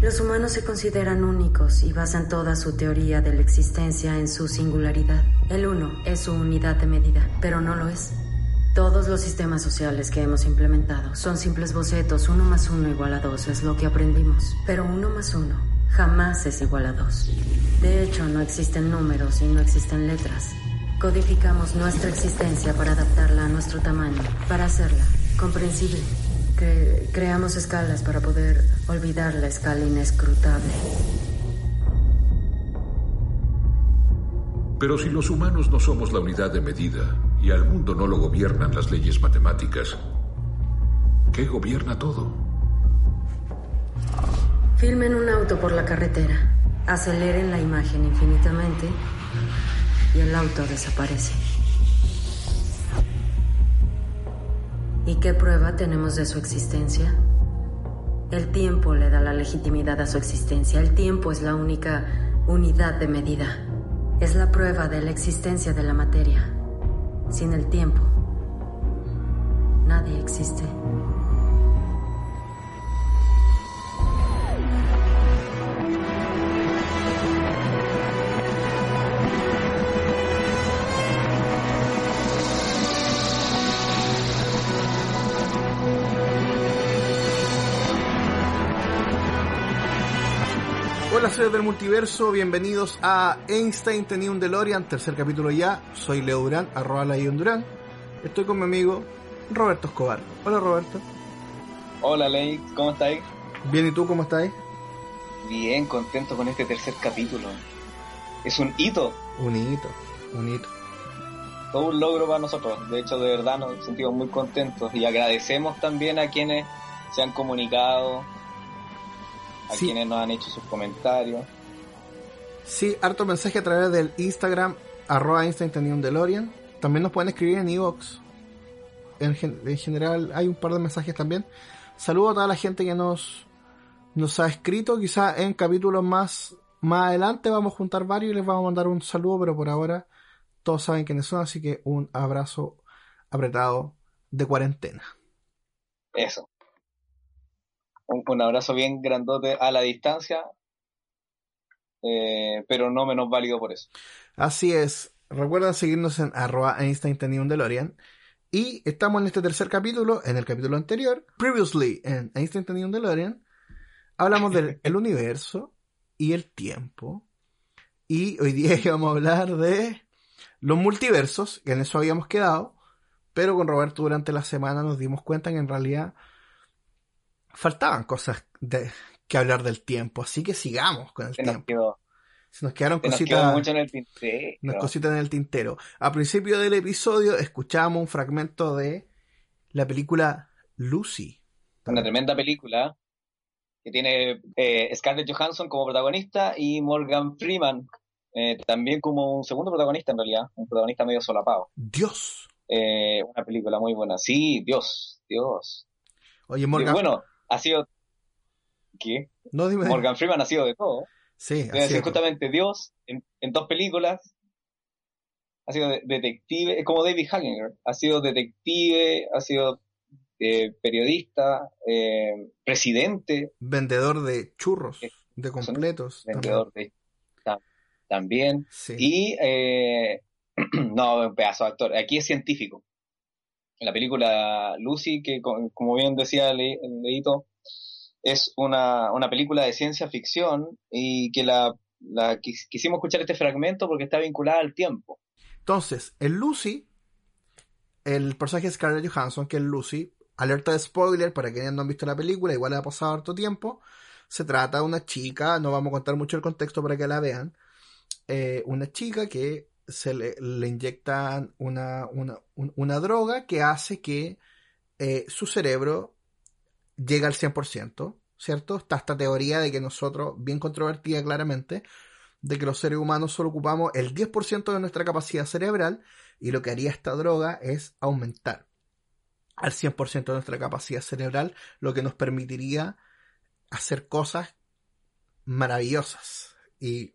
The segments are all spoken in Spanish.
Los humanos se consideran únicos y basan toda su teoría de la existencia en su singularidad. El uno es su unidad de medida, pero no lo es. Todos los sistemas sociales que hemos implementado son simples bocetos. Uno más uno igual a dos es lo que aprendimos. Pero uno más uno jamás es igual a dos. De hecho, no existen números y no existen letras. Codificamos nuestra existencia para adaptarla a nuestro tamaño, para hacerla comprensible. Cre- creamos escalas para poder olvidar la escala inescrutable. Pero si los humanos no somos la unidad de medida y al mundo no lo gobiernan las leyes matemáticas, ¿qué gobierna todo? Filmen un auto por la carretera, aceleren la imagen infinitamente y el auto desaparece. ¿Y qué prueba tenemos de su existencia? El tiempo le da la legitimidad a su existencia. El tiempo es la única unidad de medida. Es la prueba de la existencia de la materia. Sin el tiempo, nadie existe. Hola seres del multiverso, bienvenidos a Einstein tenía un DeLorean, tercer capítulo ya. Soy Leo Durán, arroba la Durán. Estoy con mi amigo Roberto Escobar. Hola Roberto. Hola Ley, ¿cómo estáis? Bien, ¿y tú cómo estás? Bien, contento con este tercer capítulo. Es un hito, Un hito, un hito. todo un logro para nosotros. De hecho, de verdad nos sentimos muy contentos y agradecemos también a quienes se han comunicado, a Sí. quienes nos han hecho sus comentarios. Sí, harto mensaje a través del Instagram, arroba Einstein tenía un DeLorean. También nos pueden escribir en iVoox. En, gen- en general hay un par de mensajes también. Saludo a toda la gente que nos, nos ha escrito. Quizá en capítulos más, más adelante vamos a juntar varios y les vamos a mandar un saludo, pero por ahora todos saben quiénes son, así que un abrazo apretado de cuarentena. Eso. Un, un abrazo bien grandote a la distancia, eh, pero no menos válido por eso. Así es. Recuerden seguirnos en arroba Einstein tenía un DeLorean. Y estamos en este tercer capítulo, en el capítulo anterior, previously en Einstein tenía un DeLorean, hablamos del el universo y el tiempo. Y hoy día íbamos a hablar de los multiversos, que en eso habíamos quedado, pero con Roberto durante la semana nos dimos cuenta que en realidad faltaban cosas de, que hablar del tiempo, así que sigamos con el Se nos tiempo. quedó, Se nos quedaron se nos cositas mucho en el tintero. unas cositas en el tintero. A principio del episodio escuchamos un fragmento de la película Lucy. Una tremenda película que tiene eh, Scarlett Johansson como protagonista y Morgan Freeman eh, también como un segundo protagonista en realidad, un protagonista medio solapado. Dios. Eh, una película muy buena. Sí, Dios, Dios. Oye, Y Morgan. bueno, ha sido... ¿Qué? no dime. Morgan Freeman ha sido de todo. Sí, Debe justamente Dios en, en dos películas. Ha sido de- detective, es como David Hagener. Ha sido detective, ha sido eh, periodista, eh, presidente, vendedor de churros, Eh, de completos. vendedor de ta- también. Sí. Y eh, no, un pedazo de actor. Aquí es científico. En la película Lucy, que co- como bien decía Le- Leito, es una, una película de ciencia ficción y que la, la quis- quisimos escuchar este fragmento porque está vinculada al tiempo. Entonces, en Lucy, el personaje de Scarlett Johansson, que es Lucy, alerta de spoiler para quienes no han visto la película, igual ha pasado harto tiempo. Se trata de una chica, no vamos a contar mucho el contexto para que la vean. eh, una chica que se le, le inyectan una, una, un- una droga que hace que eh, su cerebro llegue al 100%, ¿cierto? Está esta teoría de que nosotros, bien controvertida claramente, de que los seres humanos solo ocupamos el 10% de nuestra capacidad cerebral y lo que haría esta droga es aumentar al 100% de nuestra capacidad cerebral, lo que nos permitiría hacer cosas maravillosas y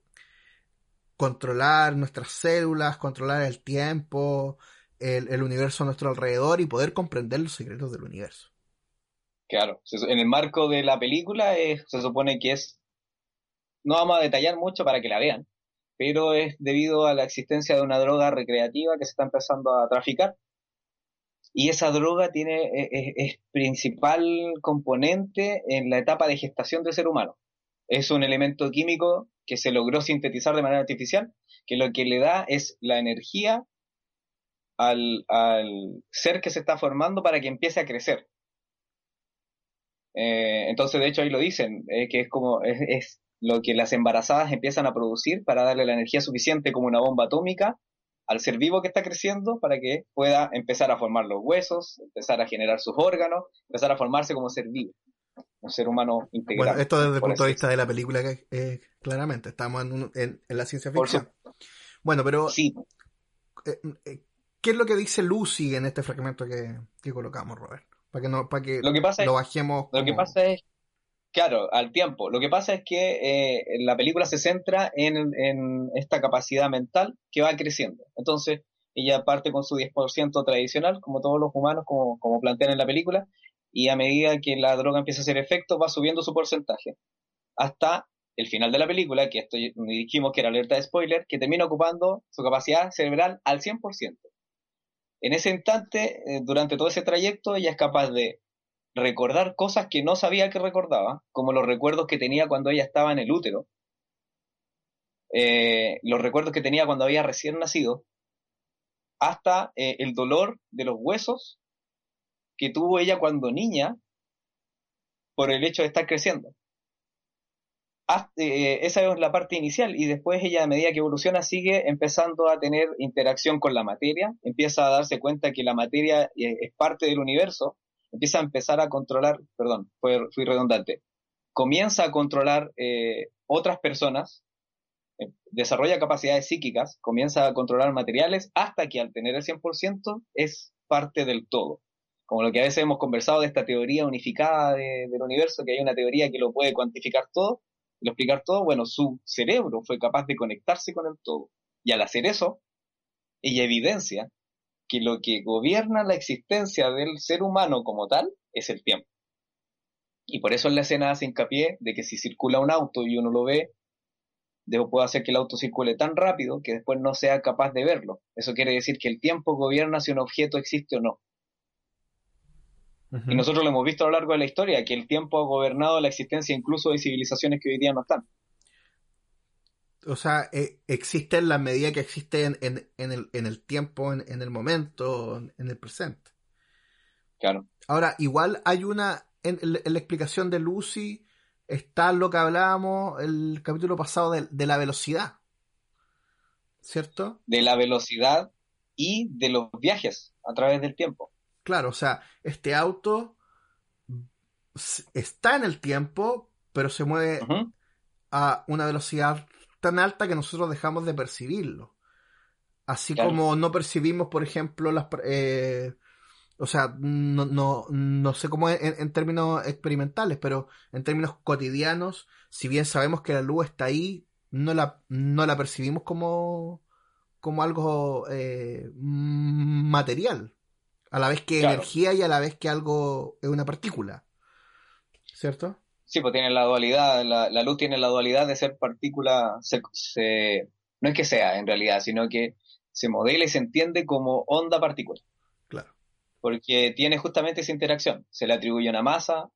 controlar nuestras células, controlar el tiempo, el, universo a nuestro alrededor y poder comprender los secretos del universo. Claro, en el marco de la película se supone que es, no vamos a detallar mucho para que la vean, pero es debido a la existencia de una droga recreativa que se está empezando a traficar. Y esa droga tiene, e, e, es, principal componente en la etapa de gestación del ser humano. Es un elemento químico que se logró sintetizar de manera artificial, que lo que le da es la energía al, ser que se está formando para que empiece a crecer. Eh, entonces, de hecho, ahí lo dicen, que es como, es, lo que las embarazadas empiezan a producir para darle la energía suficiente como una bomba atómica al ser vivo que está creciendo para que pueda empezar a formar los huesos, empezar a generar sus órganos, empezar a formarse como ser vivo, un ser humano integral. Bueno, esto desde el punto de vista de la película, eh, claramente, estamos en, la ciencia ficción. Bueno, pero sí. Eh, eh, ¿qué es lo que dice Lucy en este fragmento que, colocamos, Robert? Para que, no, para que, lo, que pasa lo bajemos. Lo que pasa es Claro, al tiempo. Lo que pasa es que eh, la película se centra en, esta capacidad mental que va creciendo. Entonces, ella parte con su 10% tradicional, como todos los humanos, como, como plantean en la película, y a medida que la droga empieza a hacer efecto, va subiendo su porcentaje. Hasta el final de la película, que esto dijimos que era alerta de spoiler, que termina ocupando su capacidad cerebral al 100%. En ese instante, eh, durante todo ese trayecto, ella es capaz de recordar cosas que no sabía que recordaba, como los recuerdos que tenía cuando ella estaba en el útero, eh, los recuerdos que tenía cuando había recién nacido, hasta eh, el dolor de los huesos que tuvo ella cuando niña por el hecho de estar creciendo. Eh, esa es la parte inicial y después ella a medida que evoluciona sigue empezando a tener interacción con la materia, empieza a darse cuenta que la materia es parte del universo empieza a empezar a controlar, perdón, fui redundante, comienza a controlar eh, otras personas, eh, desarrolla capacidades psíquicas, comienza a controlar materiales, hasta que al tener el 100% es parte del todo. Como lo que a veces hemos conversado de esta teoría unificada del universo, que hay una teoría que lo puede cuantificar todo, lo explicar todo, bueno, su cerebro fue capaz de conectarse con el todo. Y al hacer eso, ella evidencia que lo que gobierna la existencia del ser humano como tal es el tiempo. Y por eso en la escena hace hincapié de que si circula un auto y uno lo ve, puede hacer que el auto circule tan rápido que después no sea capaz de verlo. Eso quiere decir que el tiempo gobierna si un objeto existe o no. Y nosotros lo hemos visto a lo largo de la historia, que el tiempo ha gobernado la existencia incluso de civilizaciones que hoy día no están o sea, eh, existe en la medida que existe en, el, tiempo, en, el momento, en el presente. Claro. Ahora, igual hay una, en, la explicación de Lucy, está lo que hablábamos el capítulo pasado de, la velocidad. ¿Cierto? De la velocidad y de los viajes a través del tiempo. Claro, o sea, este auto está en el tiempo, pero se mueve a una velocidad tan alta que nosotros dejamos de percibirlo. Así como no percibimos, por ejemplo, las... Eh, o sea, no, no, no sé cómo en, en, términos experimentales, pero en términos cotidianos, si bien sabemos que la luz está ahí, no la, no la percibimos como, como algo eh, material. A la vez que energía y a la vez que algo es una partícula. ¿Cierto? Sí, pues tiene la dualidad, la, luz tiene la dualidad de ser partícula, no es que sea en realidad, sino que se modela y se entiende como onda partícula. Claro. Porque tiene justamente esa interacción. Se le atribuye una masa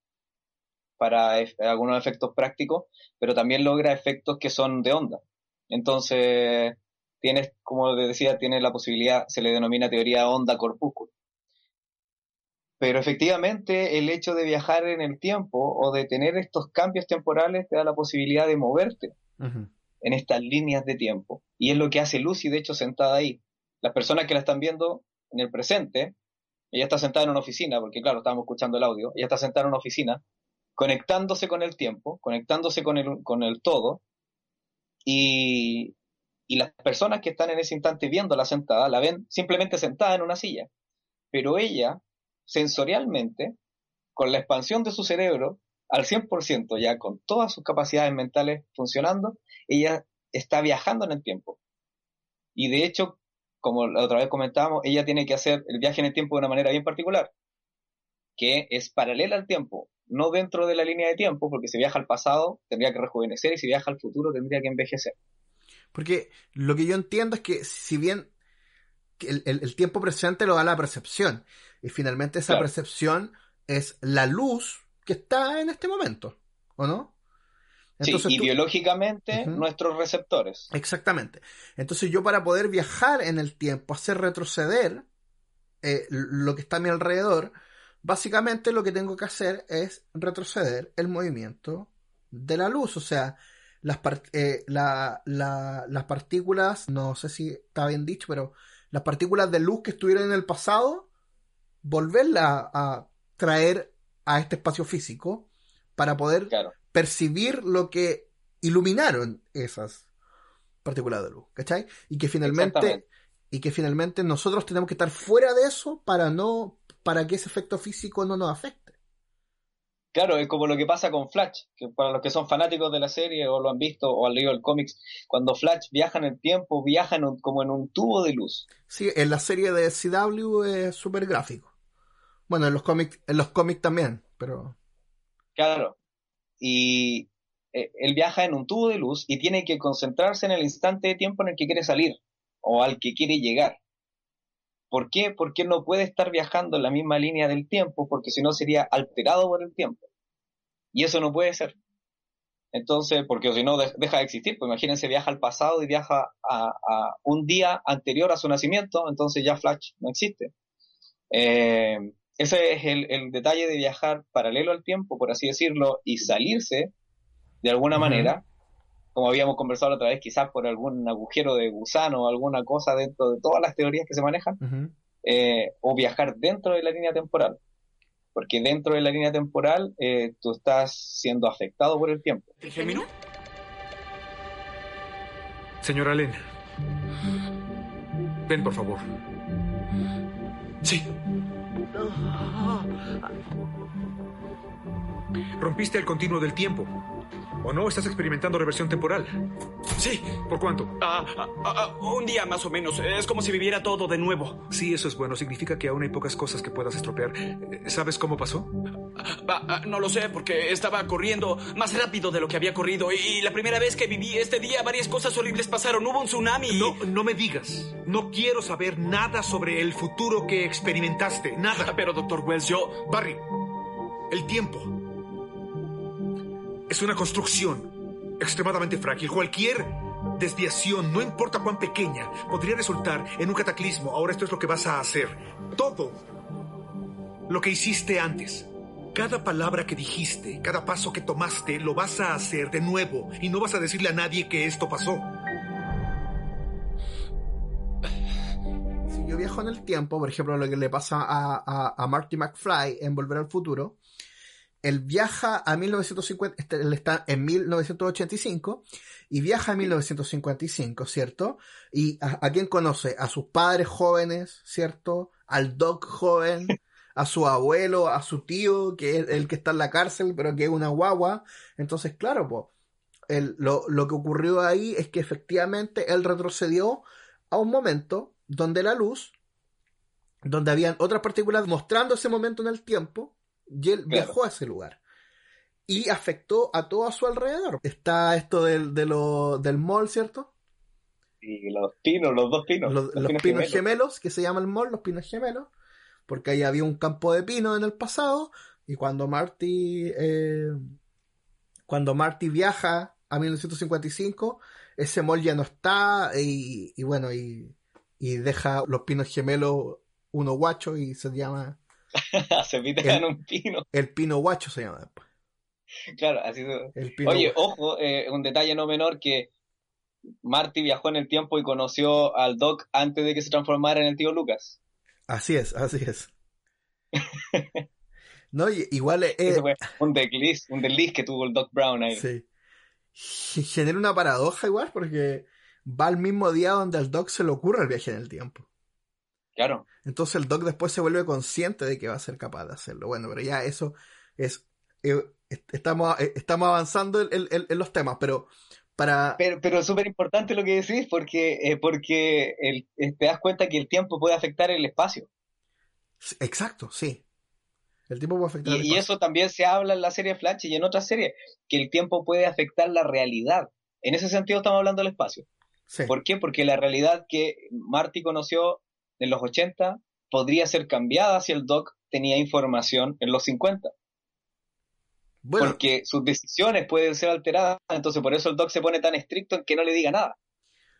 para algunos efectos prácticos, pero también logra efectos que son de onda. Entonces, tiene, como decía, tiene la posibilidad, se le denomina teoría onda corpúsculo. Pero efectivamente el hecho de viajar en el tiempo o de tener estos cambios temporales te da la posibilidad de moverte en estas líneas de tiempo. Y es lo que hace Lucy, de hecho, sentada ahí. Las personas que la están viendo en el presente, ella está sentada en una oficina, porque claro, estábamos escuchando el audio, ella está sentada en una oficina conectándose con el tiempo, conectándose con el, con el todo, y, y las personas que están en ese instante viéndola sentada, la ven simplemente sentada en una silla, pero ella, sensorialmente, con la expansión de su cerebro, al 100% ya con todas sus capacidades mentales funcionando, ella está viajando en el tiempo. Y de hecho, como la otra vez comentábamos, ella tiene que hacer el viaje en el tiempo de una manera bien particular, que es paralela al tiempo, no dentro de la línea de tiempo, porque si viaja al pasado tendría que rejuvenecer y si viaja al futuro tendría que envejecer. Porque lo que yo entiendo es que si bien el, tiempo presente lo da la percepción, y finalmente esa percepción es la luz que está en este momento, ¿o no? Entonces, sí, y biológicamente nuestros receptores. Exactamente. Entonces yo para poder viajar en el tiempo, hacer retroceder eh, lo que está a mi alrededor, básicamente lo que tengo que hacer es retroceder el movimiento de la luz. O sea, las, eh, las partículas, no sé si está bien dicho, pero las partículas de luz que estuvieron en el pasado, volverlas a traer a este espacio físico para poder percibir lo que iluminaron esas partículas de luz, ¿cachai? Y que finalmente y que finalmente nosotros tenemos que estar fuera de eso para no para que ese efecto físico no nos afecte. Claro, es como lo que pasa con Flash, que para los que son fanáticos de la serie o lo han visto o han leído el cómics, cuando Flash viaja en el tiempo, viaja como en un tubo de luz. Sí, en la serie de CW es súper gráfico. Bueno, en los cómics, en los cómics también, pero. Claro. Y eh, él viaja en un tubo de luz y tiene que concentrarse en el instante de tiempo en el que quiere salir o al que quiere llegar. ¿Por qué? Porque no puede estar viajando en la misma línea del tiempo, porque si no sería alterado por el tiempo. Y eso no puede ser. Entonces, porque si no deja de existir, pues imagínense, viaja al pasado y viaja a, a, un día anterior a su nacimiento, entonces ya Flash no existe. Eh, ese es el, detalle de viajar paralelo al tiempo, por así decirlo, y salirse de alguna manera, como habíamos conversado otra vez, quizás por algún agujero de gusano o alguna cosa dentro de todas las teorías que se manejan, eh, o viajar dentro de la línea temporal. Porque dentro de la línea temporal eh, tú estás siendo afectado por el tiempo. ¿El Señora Len. Ven, por favor. Sí. Rompiste el continuo del tiempo. ¿O no? ¿Estás experimentando reversión temporal? Sí. ¿Por cuánto? Ah, ah, ah, un día más o menos. Es como si viviera todo de nuevo. Sí, eso es bueno. Significa que aún hay pocas cosas que puedas estropear. ¿Sabes cómo pasó? no lo sé, porque estaba corriendo más rápido de lo que había corrido. Y la primera vez que viví este día, varias cosas horribles pasaron. Hubo un tsunami. No, no me digas. No quiero saber nada sobre el futuro que experimentaste. Nada. Pero, doctor Wells, yo... Barry, el tiempo es una construcción extremadamente frágil. Cualquier desviación, no importa cuán pequeña, podría resultar en un cataclismo. Ahora esto es lo que vas a hacer. Todo lo que hiciste antes. Cada palabra que dijiste, cada paso que tomaste, lo vas a hacer de nuevo y no vas a decirle a nadie que esto pasó. Si yo viajo en el tiempo, por ejemplo, lo que le pasa a, a Marty McFly en Volver al Futuro, él viaja a 1950, este, él está en 1985 y viaja a 1955, ¿cierto? ¿Y a, quién conoce? A sus padres jóvenes, ¿cierto? Al Doc joven, a su abuelo, a su tío, que es el que está en la cárcel, pero que es una guagua. Entonces, claro, pues, lo, lo que ocurrió ahí es que efectivamente él retrocedió a un momento donde la luz, donde habían otras partículas mostrando ese momento en el tiempo, y él viajó a ese lugar. Y afectó a todo a su alrededor. Está esto del, de del mall, ¿cierto? Y los pinos, los dos pinos. Los, pinos, gemelos. que se llama el mall, los pinos gemelos. Porque ahí había un campo de pinos en el pasado. Y cuando Marty. Eh, cuando Marty viaja a 1955, ese mall ya no está. Y, y bueno, y, y deja los pinos gemelos uno guacho y se llama se en un pino. El pino guacho se llama después. Claro, así Oye, ojo, eh, un detalle no menor que Marty viajó en el tiempo y conoció al Doc antes de que se transformara en el tío Lucas. Así es, así es. No, igual es... Ese fue un desliz, un desliz que tuvo el Doc Brown ahí. Sí. Genera una paradoja igual porque va al mismo día donde al Doc se le ocurre el viaje en el tiempo. Claro. Entonces el Doc después se vuelve consciente de que va a ser capaz de hacerlo. Bueno, pero ya eso es... Eh, estamos, eh, estamos avanzando en, los temas, pero para... Pero, pero es súper importante lo que decís porque, eh, porque te das cuenta que el tiempo puede afectar el espacio. Exacto, sí. El tiempo puede afectar. Y, y eso también se habla en la serie Flash y en otras series, que el tiempo puede afectar la realidad. En ese sentido estamos hablando del espacio. ¿Por qué? Porque la realidad que Marty conoció en los 80 podría ser cambiada si el Doc tenía información en los 50. Porque sus decisiones pueden ser alteradas, entonces por eso el Doc se pone tan estricto en que no le diga nada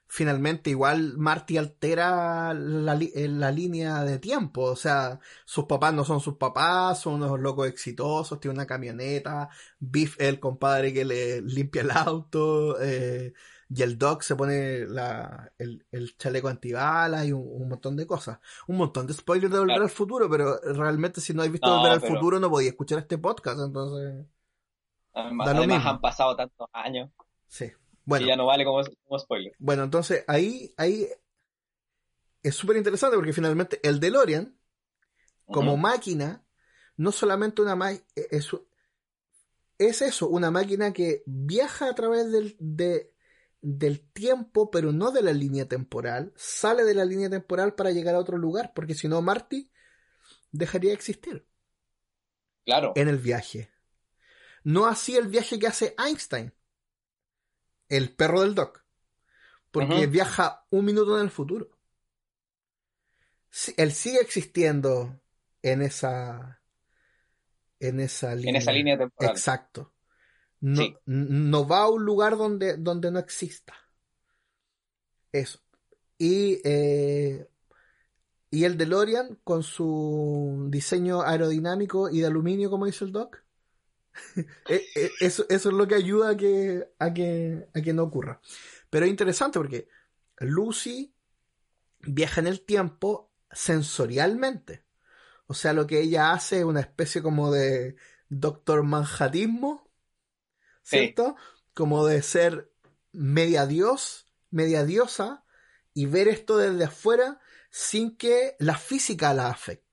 finalmente igual Marty altera la, eh, la, línea de tiempo. O sea, sus papás no son sus papás, son unos locos exitosos, tiene una camioneta, Biff el compadre que le limpia el auto, eh, y el Doc se pone la, el, el chaleco antibalas y un, montón de cosas. Un montón de spoilers de Volver al Futuro, pero realmente si no has visto Volver al Futuro no podías escuchar este podcast, entonces... además han pasado tantos años. Sí. Bueno, ya no vale como, spoiler. Bueno, entonces ahí, ahí es súper interesante porque finalmente el DeLorean, como máquina, no solamente una máquina, es, es eso, una máquina que viaja a través del, del tiempo, pero no de la línea temporal, sale de la línea temporal para llegar a otro lugar, porque si no, Marty dejaría de existir. Claro. En el viaje. No así el viaje que hace Einstein el perro del Doc. Porque viaja un minuto en el futuro. él sigue existiendo en esa. En esa línea. En esa línea temporal. Exacto. No, no va a un lugar donde, donde no exista. Eso. Y, eh, y el DeLorean, con su diseño aerodinámico y de aluminio, como dice el Doc, Eh, eh, eso, eso, es lo que ayuda a que, a, que, a que no ocurra. Pero es interesante porque Lucy viaja en el tiempo sensorialmente. O sea, lo que ella hace es una especie como de doctor manjatismo, ¿cierto? Como de ser media dios, media diosa, y ver esto desde afuera sin que la física la afecte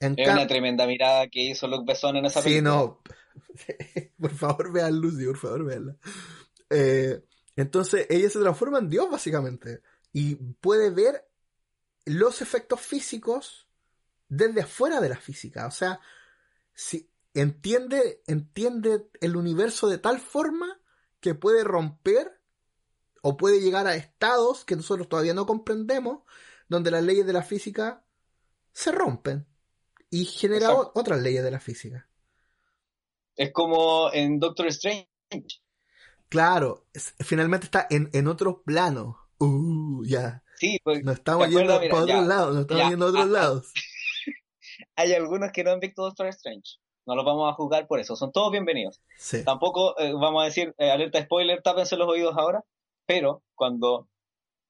es una tremenda mirada que hizo Luke Besson en esa película. Sí, no. por favor, vean Lucy, por favor, veanla. Eh, entonces, ella se transforma en Dios, básicamente. Y puede ver los efectos físicos desde afuera de la física. O sea, si entiende, entiende el universo de tal forma que puede romper o puede llegar a estados que nosotros todavía no comprendemos, donde las leyes de la física se rompen y genera otras leyes de la física. Es como en Doctor Strange. Claro, finalmente está en, en otro plano. Uh, ya. Sí, pues, nos estamos yendo para otros lados, nos estamos yendo a otros ah. lados. Hay algunos que no han visto Doctor Strange. No los vamos a juzgar por eso. Son todos bienvenidos. Tampoco eh, vamos a decir, eh, alerta spoiler, tápense los oídos ahora. Pero cuando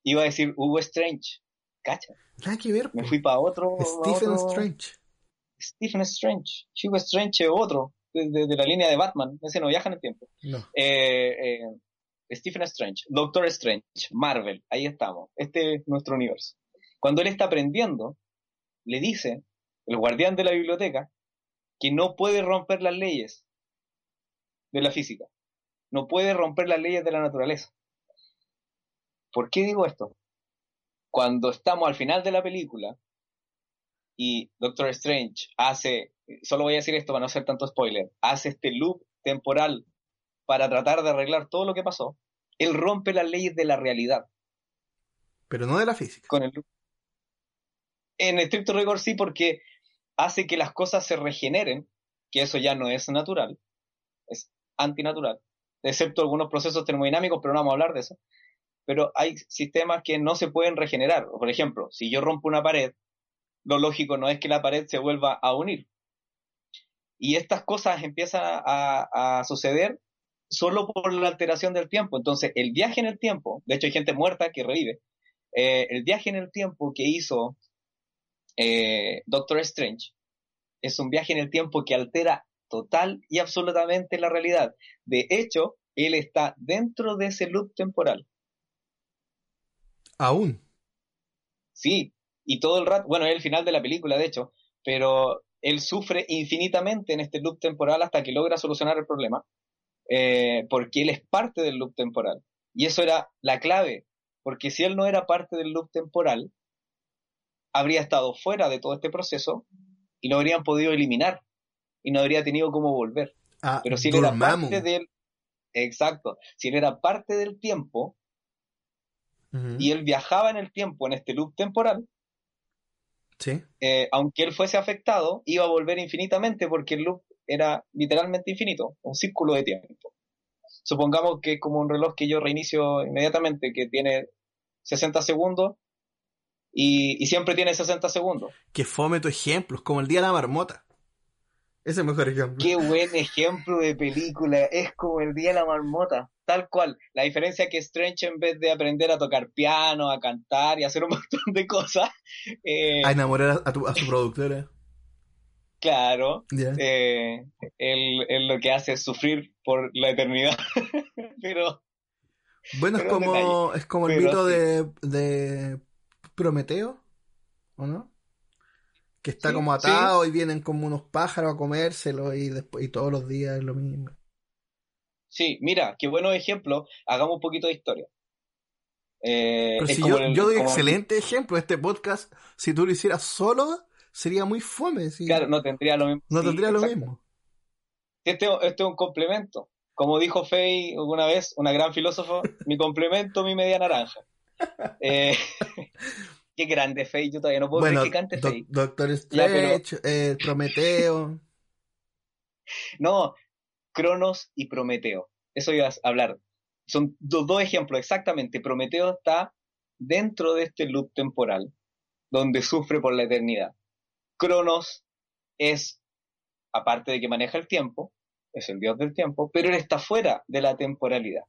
iba a decir Hugo Strange, cacha. Nada que ver. Me fui para otro. Stephen Strange. Stephen Strange. Hugo Strange es otro, de, la línea de Batman. Ese no viaja en el tiempo. Eh, eh, Stephen Strange, Doctor Strange, Marvel, ahí estamos. Este es nuestro universo. Cuando él está aprendiendo, le dice, el guardián de la biblioteca, que no puede romper las leyes de la física. No puede romper las leyes de la naturaleza. ¿Por qué digo esto? Cuando estamos al final de la película, y Doctor Strange hace, solo voy a decir esto para no hacer tanto spoiler, hace este loop temporal para tratar de arreglar todo lo que pasó, él rompe las leyes de la realidad. Pero no de la física. Con el En estricto rigor sí, porque hace que las cosas se regeneren, que eso ya no es natural, es antinatural, excepto algunos procesos termodinámicos, pero no vamos a hablar de eso. Pero hay sistemas que no se pueden regenerar. Por ejemplo, si yo rompo una pared, lo lógico no es que la pared se vuelva a unir. Y estas cosas empiezan a, suceder solo por la alteración del tiempo. Entonces, el viaje en el tiempo, de hecho hay gente muerta que revive, eh, el viaje en el tiempo que hizo eh, Doctor Strange es un viaje en el tiempo que altera total y absolutamente la realidad. De hecho, él está dentro de ese loop temporal. Aún. Sí, y todo el rato, bueno, es el final de la película, de hecho, pero él sufre infinitamente en este loop temporal hasta que logra solucionar el problema, eh, porque él es parte del loop temporal. Y eso era la clave, porque si él no era parte del loop temporal, habría estado fuera de todo este proceso y no habrían podido eliminar y no habría tenido cómo volver. Ah, Pero si él era parte del... Exacto, si él era parte del tiempo y él viajaba en el tiempo, en este loop temporal, Sí. eh, aunque él fuese afectado, iba a volver infinitamente porque el loop era literalmente infinito, un círculo de tiempo. Supongamos que es como un reloj que yo reinicio inmediatamente, que tiene 60 segundos y, y siempre tiene 60 segundos. Que fome tu ejemplo, es como el día de la marmota. Ese es el mejor ejemplo. Qué buen ejemplo de película, es como el día de la marmota, tal cual. La diferencia es que Strange en vez de aprender a tocar piano, a cantar y a hacer un montón de cosas, eh, A enamorar a, tu, a su productora. claro, Ya. eh, él, él lo que hace es sufrir por la eternidad. Pero Bueno, es pero como, es como el Pero mito sí. de, de Prometeo, ¿o no? Que está Sí, como atado y vienen como unos pájaros a comérselo y después y todos los días es lo mismo. sí, mira, qué buenos ejemplos. Hagamos un poquito de historia. Eh, Pero si yo, el- yo doy como- excelente ejemplo, este podcast, si tú lo hicieras solo, sería muy fome. sí. Claro, no tendría lo mismo. no tendría lo exacto. mismo. Este, este es un complemento. Como dijo Fey alguna vez, una gran filósofo, mi complemento, mi media naranja. Eh, qué grande Fey, yo todavía no puedo Bueno, creer que cante. Doctor Ya, pero- Strange, eh, Prometeo. No, Cronos y Prometeo. Eso iba a hablar. Son do- dos ejemplos exactamente. Prometeo está dentro de este loop temporal, donde sufre por la eternidad. Cronos es, aparte de que maneja el tiempo, es el dios del tiempo, pero él está fuera de la temporalidad.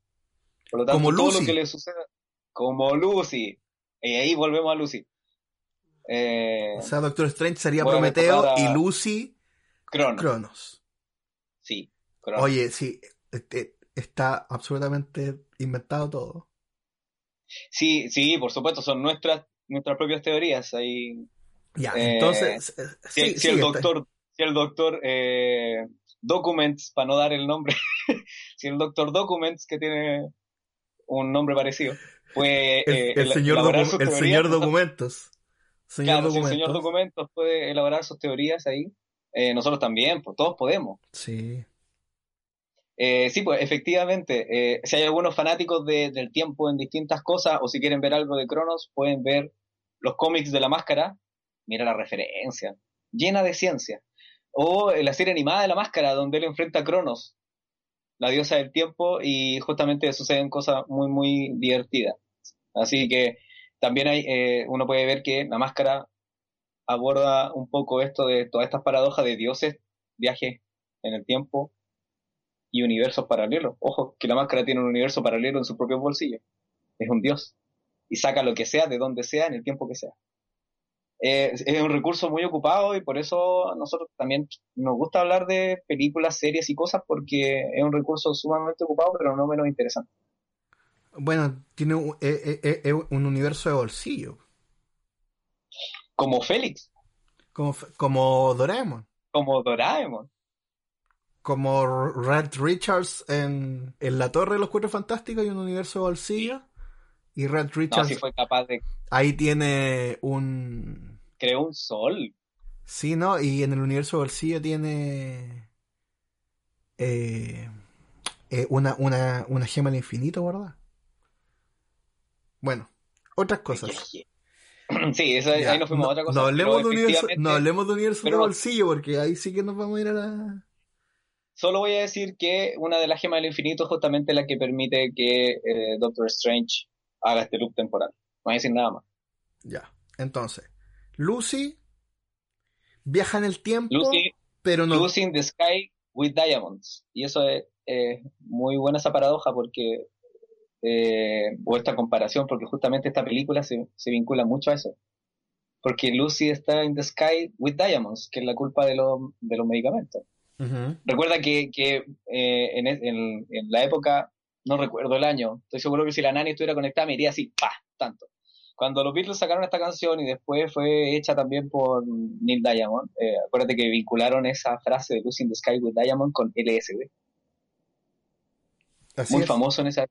Por lo tanto, Como todo Lucy. lo que le sucede, como Lucy, y ahí volvemos a Lucy. Eh, O sea, Doctor Strange sería Prometeo y Lucy Cronos, Cronos. sí, Cronos. Oye, sí, este, está absolutamente inventado todo. Sí, sí, por supuesto, son nuestras, nuestras propias teorías. Ahí, Ya, Eh, entonces, eh, si, sí, si sí, el está- doctor, si el doctor eh, Documents, para no dar el nombre, si el doctor Documents, que tiene un nombre parecido, puede el, eh, el señor, docu- el documentos. Señor claro, el señor Documentos puede elaborar sus teorías ahí, eh, nosotros también, pues todos podemos. Sí. Eh, sí, pues efectivamente, eh, si hay algunos fanáticos de- del tiempo en distintas cosas, o si quieren ver algo de Cronos, pueden ver los cómics de la máscara, mira la referencia, llena de ciencia. O la serie animada de la máscara, donde él enfrenta a Cronos, la diosa del tiempo, y justamente suceden cosas muy, muy divertidas. Así que también hay, eh, uno puede ver que la máscara aborda un poco esto de todas estas paradojas de dioses, viajes en el tiempo, y universos paralelos. Ojo, que la máscara tiene un universo paralelo en su propio bolsillo. Es un dios. Y saca lo que sea, de donde sea, en el tiempo que sea. Eh, es un recurso muy ocupado y por eso a nosotros también nos gusta hablar de películas, series y cosas porque es un recurso sumamente ocupado, pero no menos interesante. Bueno, tiene un, eh, eh, eh, un universo de bolsillo. Como Félix, Como, como Doraemon. como Doraemon. Como Red Richards en, en La Torre de los Cuatro Fantásticos hay un universo de bolsillo. Y Red No, Richards si fue capaz de ahí tiene un... crear un sol. Sí, ¿no? Y en el universo de bolsillo tiene... eh, eh, una, una, una gema del infinito, ¿verdad? Bueno, otras cosas. Sí, eso, Ya, ahí nos fuimos no, a otra cosa. no hablemos de universo, no hablemos de universo de pero- bolsillo, porque ahí sí que nos vamos a ir a la... Solo voy a decir que una de las gemas del infinito es justamente la que permite que eh, Doctor Strange haga este loop temporal. No voy a decir nada más. Ya, entonces, Lucy viaja en el tiempo, Lucy, pero no... Lucy in the Sky with Diamonds. Y eso es eh, muy buena esa paradoja porque, eh, o esta comparación, porque justamente esta película se, se vincula mucho a eso. porque Lucy está in the sky with diamonds, que es la culpa de, los de los medicamentos. Recuerda que, que eh, en, en, en, la época, no recuerdo el año, estoy seguro que si la nani estuviera conectada me iría así, ¡pa! Tanto. Cuando los Beatles sacaron esta canción y después fue hecha también por Neil Diamond, eh, acuérdate que vincularon esa frase de Lucy in the Sky with Diamond con LSD. Muy famoso en esa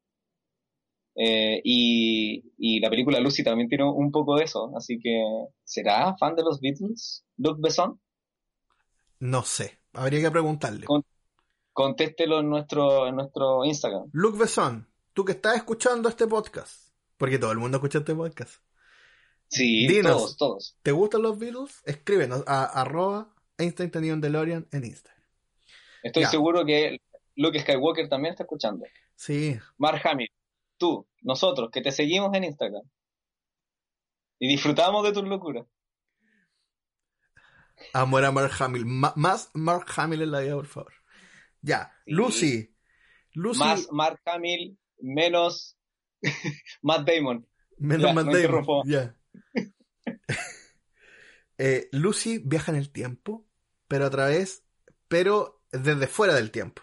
eh, y, y, la película Lucy también tiene un poco de eso, así que ¿será fan de los Beatles, Luke Besson? No sé, habría que preguntarle. Contéstelo en nuestro, en nuestro Instagram. Luke Besson, tú que estás escuchando este podcast, porque todo el mundo escucha este podcast. Sí, todos, todos. ¿Te gustan los Beatles? Escríbenos a arroba Einstein en DeLorean en Instagram. Estoy seguro que Luke Skywalker también está escuchando. Sí. Mark Hamill, tú, nosotros, que te seguimos en Instagram. Y disfrutamos de tus locuras. Amor a Mark Hamill. más Mark Hamill en la vida, por favor. Ya. Lucy. Lucy. Más Mark Hamill, menos Matt Damon. Menos Matt Damon. Ya. Eh, Lucy viaja en el tiempo, pero a través, pero desde fuera del tiempo.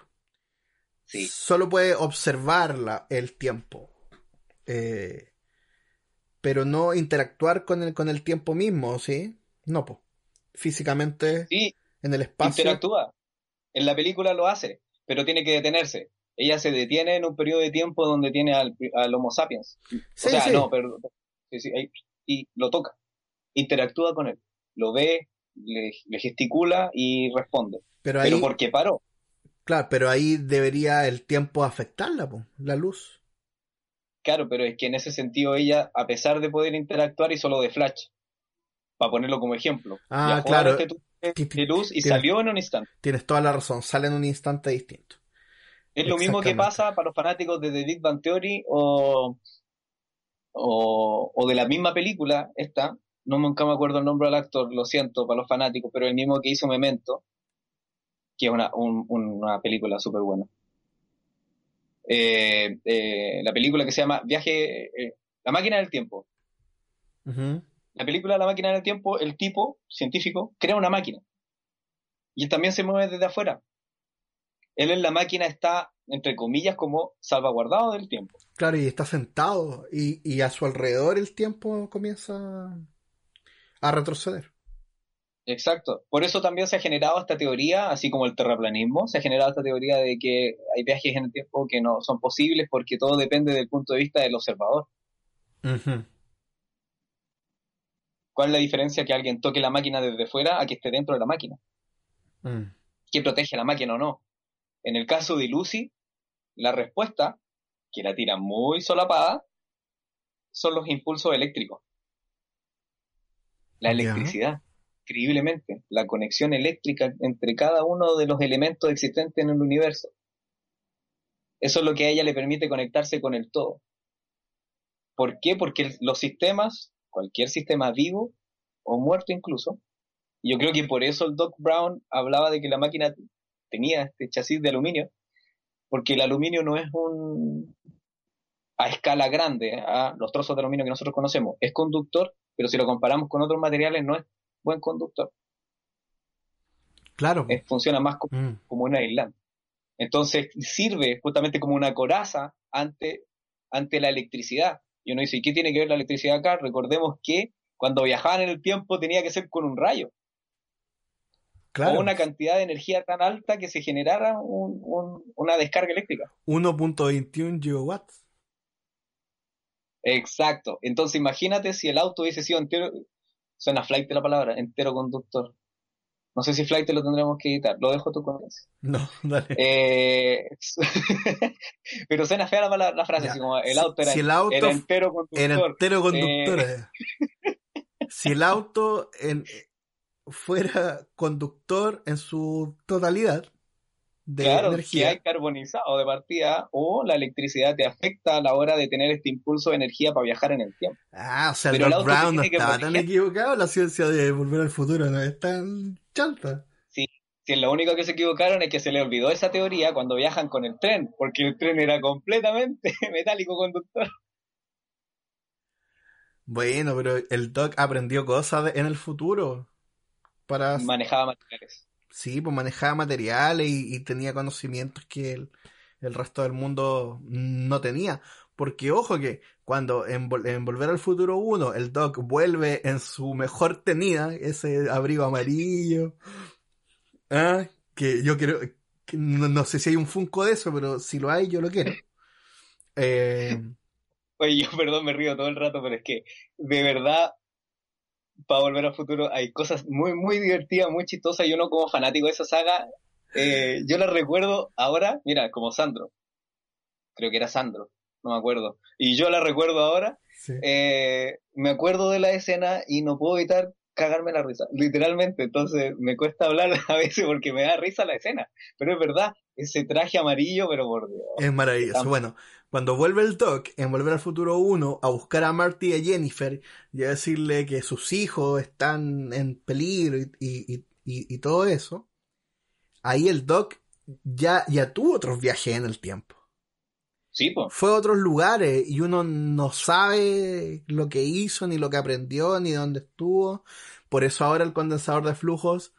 Sí. Solo puede observar el tiempo. Eh, pero no interactuar con el, con el tiempo mismo, ¿sí? No, pues. Físicamente. Sí. En el espacio. Interactúa. En la película lo hace, pero tiene que detenerse ella se detiene en un periodo de tiempo donde tiene al, Homo sapiens. o sea, no, pero y lo toca, interactúa con él, lo ve, le, gesticula y responde. Pero, ahí, ¿por qué paró? Claro, pero ahí debería el tiempo afectarla, la luz. Claro, pero es que en ese sentido ella, a pesar de poder interactuar, y solo de flash, para ponerlo como ejemplo. Ah, claro. Este de luz y salió en un instante. Tienes toda la razón, sale en un instante distinto. Es lo mismo que pasa para los fanáticos de The Big Bang Theory o, o, de la misma película, esta, no nunca me acuerdo el nombre del actor, lo siento para los fanáticos, pero el mismo que hizo Memento, que es una, una película súper buena. Eh, eh, la película que se llama Viaje, eh, La máquina del tiempo. La película La máquina del tiempo, el tipo científico crea una máquina. Y él también se mueve desde afuera él en la máquina está, entre comillas, como salvaguardado del tiempo. Claro, y está sentado y, a su alrededor el tiempo comienza a retroceder. Exacto. Por eso también se ha generado esta teoría, así como el terraplanismo, se ha generado esta teoría de que hay viajes en el tiempo que no son posibles porque todo depende del punto de vista del observador. ¿Cuál es la diferencia que alguien toque la máquina desde fuera a que esté dentro de la máquina? Mm. ¿Qué protege la máquina o no? En el caso de Lucy, la respuesta, que la tira muy solapada, son los impulsos eléctricos. La electricidad, increíblemente, la conexión eléctrica entre cada uno de los elementos existentes en el universo. Eso es lo que a ella le permite conectarse con el todo. ¿Por qué? Porque los sistemas, cualquier sistema vivo o muerto incluso, yo creo que por eso el Doc Brown hablaba de que la máquina tenía este chasis de aluminio, porque el aluminio no es un a escala grande, a los trozos de aluminio que nosotros conocemos, es conductor, pero si lo comparamos con otros materiales no es buen conductor. Claro. funciona más como, mm. como un aislante. Entonces sirve justamente como una coraza ante, ante la electricidad. Y uno dice, ¿y qué tiene que ver la electricidad acá? Recordemos que cuando viajaban en el tiempo tenía que ser con un rayo o una cantidad de energía tan alta que se generara una descarga eléctrica. 1.21 gigawatts. Exacto. Entonces imagínate si el auto hubiese sido entero, suena flight la palabra, entero conductor. No sé si flight lo tendremos que editar, lo dejo tú con eso. No, dale. Eh, pero suena fea la, frase, así como el auto era, entero conductor. Era entero conductor. Eh. si el auto en, fuera conductor en su totalidad de claro, energía. hay carbonizado de partida o la electricidad te afecta a la hora de tener este impulso de energía para viajar en el tiempo. Ah, o sea, el Brown no estaba tan equivocado, la ciencia de volver al futuro no es tan chanta. Sí, sí, lo único que se equivocaron es que se le olvidó esa teoría cuando viajan con el tren, porque el tren era completamente metálico conductor. Bueno, pero el Doc aprendió cosas de- en el futuro. Para... Manejaba materiales. Sí, pues manejaba materiales y, y tenía conocimientos que el, el resto del mundo no tenía. Porque ojo que cuando en, Vol- en Volver al Futuro 1 el Doc vuelve en su mejor tenida, ese abrigo amarillo, ah, que yo creo, que no, no sé si hay un Funko de eso, pero si lo hay yo lo quiero. Eh, Oye, yo perdón, me río todo el rato, pero es que de verdad, para volver al futuro, hay cosas muy, muy divertidas, muy chistosas, y uno como fanático de esa saga, eh, yo la recuerdo ahora, mira, como Sandro. Creo que era Sandro, no me acuerdo. Y yo la recuerdo ahora, sí. eh, me acuerdo de la escena y no puedo evitar cagarme la risa, literalmente. Entonces me cuesta hablar a veces porque me da risa la escena. Pero es verdad, ese traje amarillo, pero por Dios. Es maravilloso. Bueno, cuando vuelve el Doc en Volver al Futuro 1 a buscar a Marty y a Jennifer y a decirle que sus hijos están en peligro y, y- y- y- y todo eso, ahí el Doc ya, ya tuvo otros viajes en el tiempo. Sí, pues. Fue a otros lugares y uno no sabe lo que hizo, ni lo que aprendió, ni dónde estuvo. Por eso ahora el condensador de flujos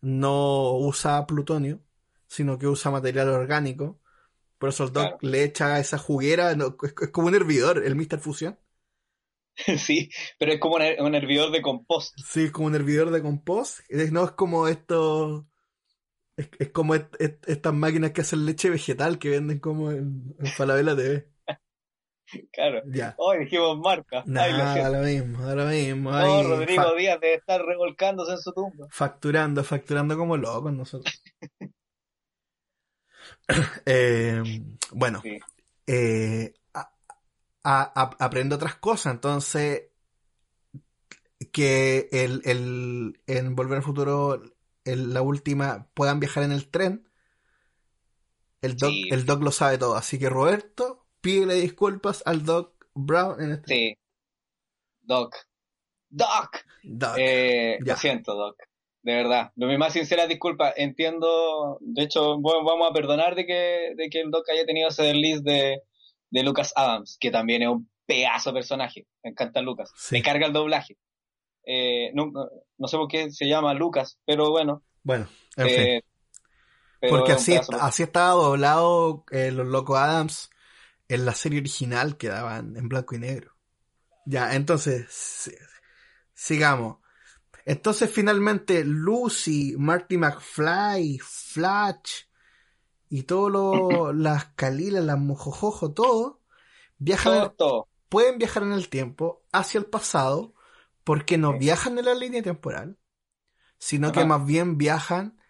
no usa plutonio, sino que usa material orgánico. Por eso el Doc Claro. le echa esa juguera, no, es, es como un hervidor, el Mr. Fusión. Sí, pero es como un, her- un hervidor de compost. Sí, es como un hervidor de compost. Es- No es como esto. Es, es como est- est- estas máquinas que hacen leche vegetal que venden como en, en Falabella TV. Claro. Ya. Hoy dijimos marca. Ay, Nada, siento. lo mismo, lo mismo. No, Ahí, Rodrigo Díaz debe estar revolcándose en su tumba. facturando, facturando como locos nosotros. Eh, bueno, Sí. eh, a- a- a- aprendo otras cosas, entonces que el, el, en Volver al Futuro, la última, puedan viajar en el tren, el doc, Sí. el doc lo sabe todo, así que Roberto, pídele disculpas al Doc Brown en este Sí. Doc. Doc. Doc. Eh, lo siento, Doc. De verdad. Mi más sincera disculpa. Entiendo. De hecho, bueno, vamos a perdonar de que, de que el Doc haya tenido ese release de, de Lucas Adams, que también es un pedazo personaje. Me encanta Lucas. Sí. Me carga el doblaje. Eh, no sé por qué se llama Lucas, pero bueno. Bueno, en fin. eh, Porque así, así estaba doblado eh, Los Locos Adams en la serie original que daban en blanco y negro. Ya, entonces, si- sigamos. Entonces finalmente Lucy, Marty McFly, Flash y todos los, las Calilas, las Mojojojo, todo, viajan, todo. pueden viajar en el tiempo hacia el pasado porque no viajan en la línea temporal, sino que más bien viajan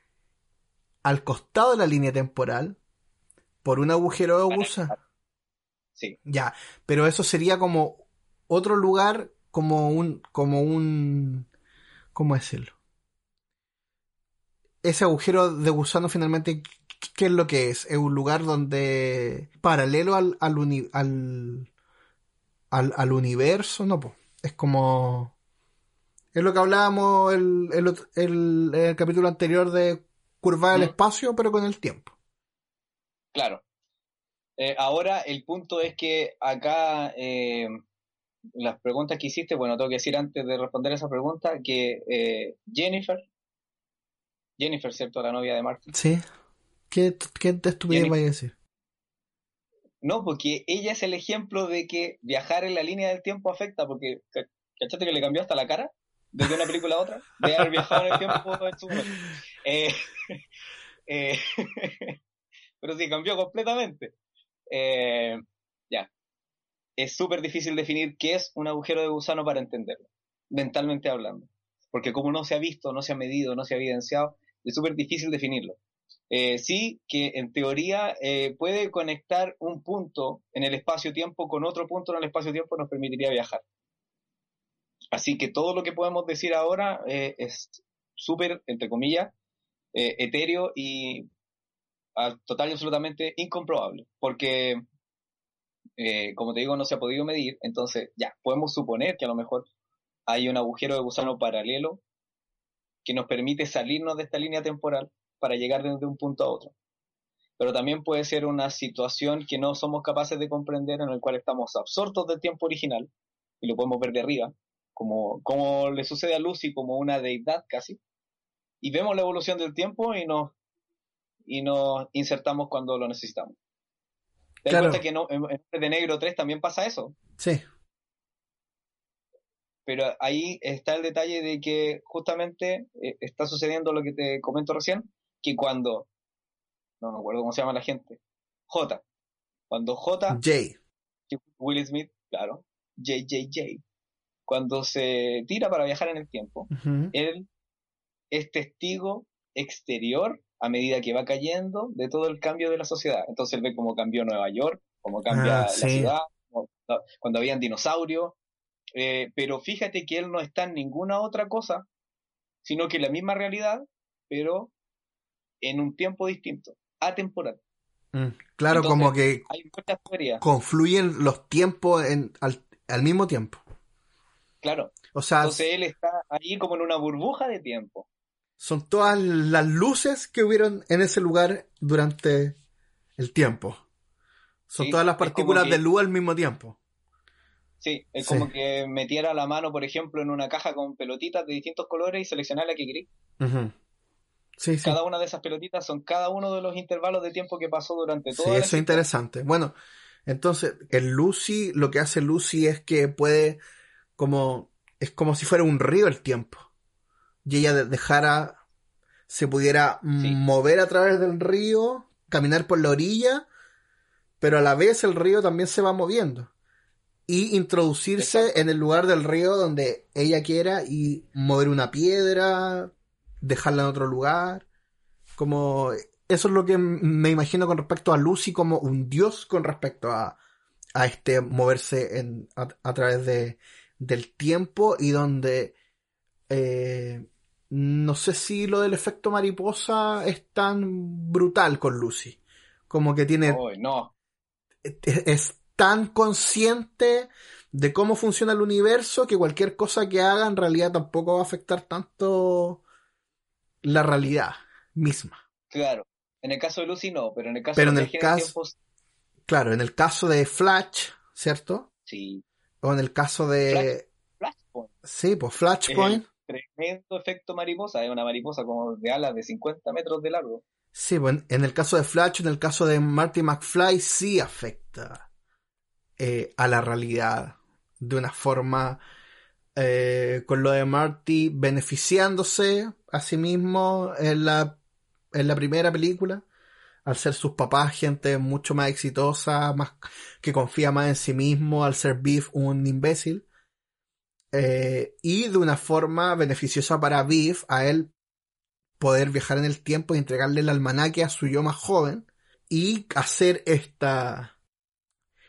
al costado de la línea temporal por un agujero de gusano. Sí. Ya, pero eso sería como otro lugar, como un, como un, ¿cómo decirlo? Ese agujero de gusano finalmente, ¿qué es lo que es? Es un lugar donde, paralelo al, al, uni- al, al, al universo, no, po. es como, es lo que hablábamos el, el, ot- el- el capítulo anterior de curvar el Mm. espacio, pero con el tiempo. Claro. Eh, ahora el punto es que acá eh, las preguntas que hiciste, bueno, tengo que decir antes de responder esa pregunta que eh, Jennifer, Jennifer, ¿cierto? La novia de Martin. Sí. ¿Qué, qué estupidez Jenny- vaya a decir? No, porque ella es el ejemplo de que viajar en la línea del tiempo afecta, porque ca- ¿cachate que le cambió hasta la cara? Desde una película a otra, de haber viajado en el tiempo en su momento. Eh, eh, pero sí, cambió completamente. Eh, ya. Es súper difícil definir qué es un agujero de gusano para entenderlo, mentalmente hablando. Porque como no se ha visto, no se ha medido, no se ha evidenciado, es súper difícil definirlo. Eh, sí que en teoría eh, puede conectar un punto en el espacio-tiempo con otro punto en el espacio-tiempo nos permitiría viajar. Así que todo lo que podemos decir ahora eh, es súper, entre comillas, eh, etéreo y ah, total y absolutamente incomprobable. Porque, eh, como te digo, no se ha podido medir. Entonces, ya, podemos suponer que a lo mejor hay un agujero de gusano paralelo que nos permite salirnos de esta línea temporal para llegar desde un punto a otro. Pero también puede ser una situación que no somos capaces de comprender en el cual estamos absortos del tiempo original y lo podemos ver de arriba, como, como le sucede a Lucy como una deidad casi, y vemos la evolución del tiempo y nos, y nos insertamos cuando lo necesitamos. ¿Te Claro. cuenta que no, en, en de Negro 3 también pasa eso? Sí. Pero ahí está el detalle de que justamente eh, está sucediendo lo que te comento recién, que cuando, no me acuerdo cómo se llama la gente, J, cuando J, Jay. Will Smith, claro, JJJ, cuando se tira para viajar en el tiempo, él es testigo exterior a medida que va cayendo de todo el cambio de la sociedad. Entonces él ve cómo cambió Nueva York, cómo cambia Ah, la sí. ciudad, cuando habían dinosaurios. Eh, pero fíjate que él no está en ninguna otra cosa, sino que la misma realidad, pero en un tiempo distinto, atemporal. Mm, Claro, Entonces, como que Hay confluyen los tiempos en- al, al mismo tiempo. Claro. O sea, Entonces él está ahí como en una burbuja de tiempo. son todas las luces que hubieron en ese lugar durante el tiempo. Son Sí, todas las partículas que- de luz al mismo tiempo. Sí, es Sí. como que metiera la mano, por ejemplo, en una caja con pelotitas de distintos colores y seleccionar la que queréis. Ujú. Sí, sí. Cada una de esas pelotitas son cada uno de los intervalos de tiempo que pasó durante Sí, toda la eso es interesante. Bueno, entonces, el Lucy, lo que hace Lucy es que puede, como, es como si fuera un río el tiempo. Y ella de- dejara, se pudiera Sí. mover a través del río, caminar por la orilla, pero a la vez el río también se va moviendo. Y introducirse Exacto. en el lugar del río donde ella quiera y mover una piedra, dejarla en otro lugar. Como eso es lo que me imagino con respecto a Lucy como un dios con respecto a, a este moverse en, a, a través de, del tiempo y donde eh, no sé si lo del efecto mariposa es tan brutal con Lucy. Como que tiene no, es es tan consciente de cómo funciona el universo que cualquier cosa que haga en realidad tampoco va a afectar tanto la realidad misma. claro. En el caso de Lucy no, pero en el caso Pero de en el caso- Claro, en el caso de Flash, ¿cierto? sí. O en el caso de... Flashpoint. Sí, pues Flashpoint. Tremendo efecto mariposa. Es una mariposa como de alas de 50 metros de largo. Sí, pues en el caso de Flash, en el caso de Marty McFly, sí afecta eh, a la realidad de una forma eh, con lo de Marty beneficiándose a sí mismo en la, en la primera película, al ser sus papás gente mucho más exitosa, más que confía más en sí mismo, al ser Beef un imbécil. Eh, y de una forma beneficiosa para Beef a él poder viajar en el tiempo y entregarle el almanaque a su yo más joven y hacer esta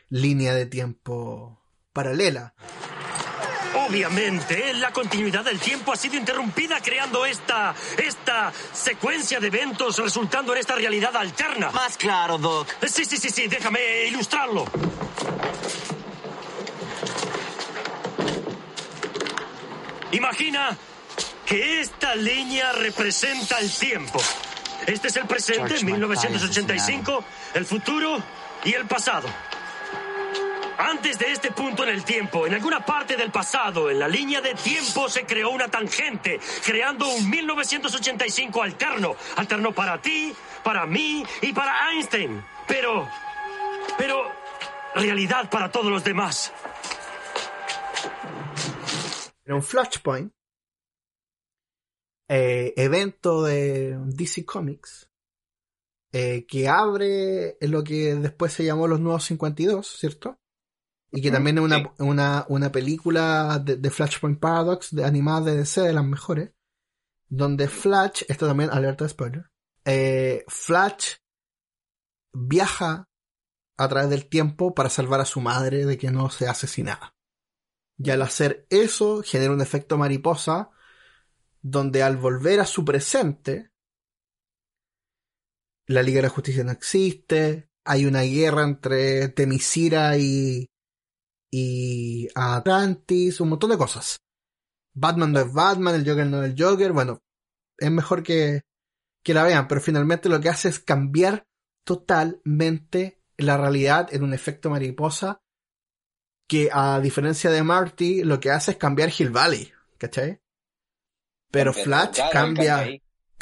línea de tiempo paralela. Obviamente, la continuidad del tiempo ha sido interrumpida creando esta. esta secuencia de eventos resultando en esta realidad alterna. Más claro, Doc. Sí, sí, sí, sí, déjame ilustrarlo. Imagina que esta línea representa el tiempo. Este es el presente, George 1985, el futuro y el pasado. Antes de este punto en el tiempo, en alguna parte del pasado, en la línea de tiempo se creó una tangente, creando un 1985 alterno. Alterno para ti, para mí y para Einstein. Pero... Pero... Realidad para todos los demás. Era un Flashpoint, eh, evento de DC Comics, eh, que abre lo que después se llamó Los Nuevos 52, ¿cierto? Y que también es una, sí. una, una película de, de Flashpoint Paradox, de animada de DC, de las mejores, donde Flash, esto también alerta de spoiler, eh, Flash viaja a través del tiempo para salvar a su madre de que no sea asesinada. Y al hacer eso genera un efecto mariposa donde al volver a su presente, la Liga de la Justicia no existe, hay una guerra entre Temisira y, y Atlantis, un montón de cosas. Batman no es Batman, el Joker no es el Joker, bueno, es mejor que, que la vean, pero finalmente lo que hace es cambiar totalmente la realidad en un efecto mariposa que a diferencia de Marty, lo que hace es cambiar Hill Valley, ¿cachai? Pero Flash cambia,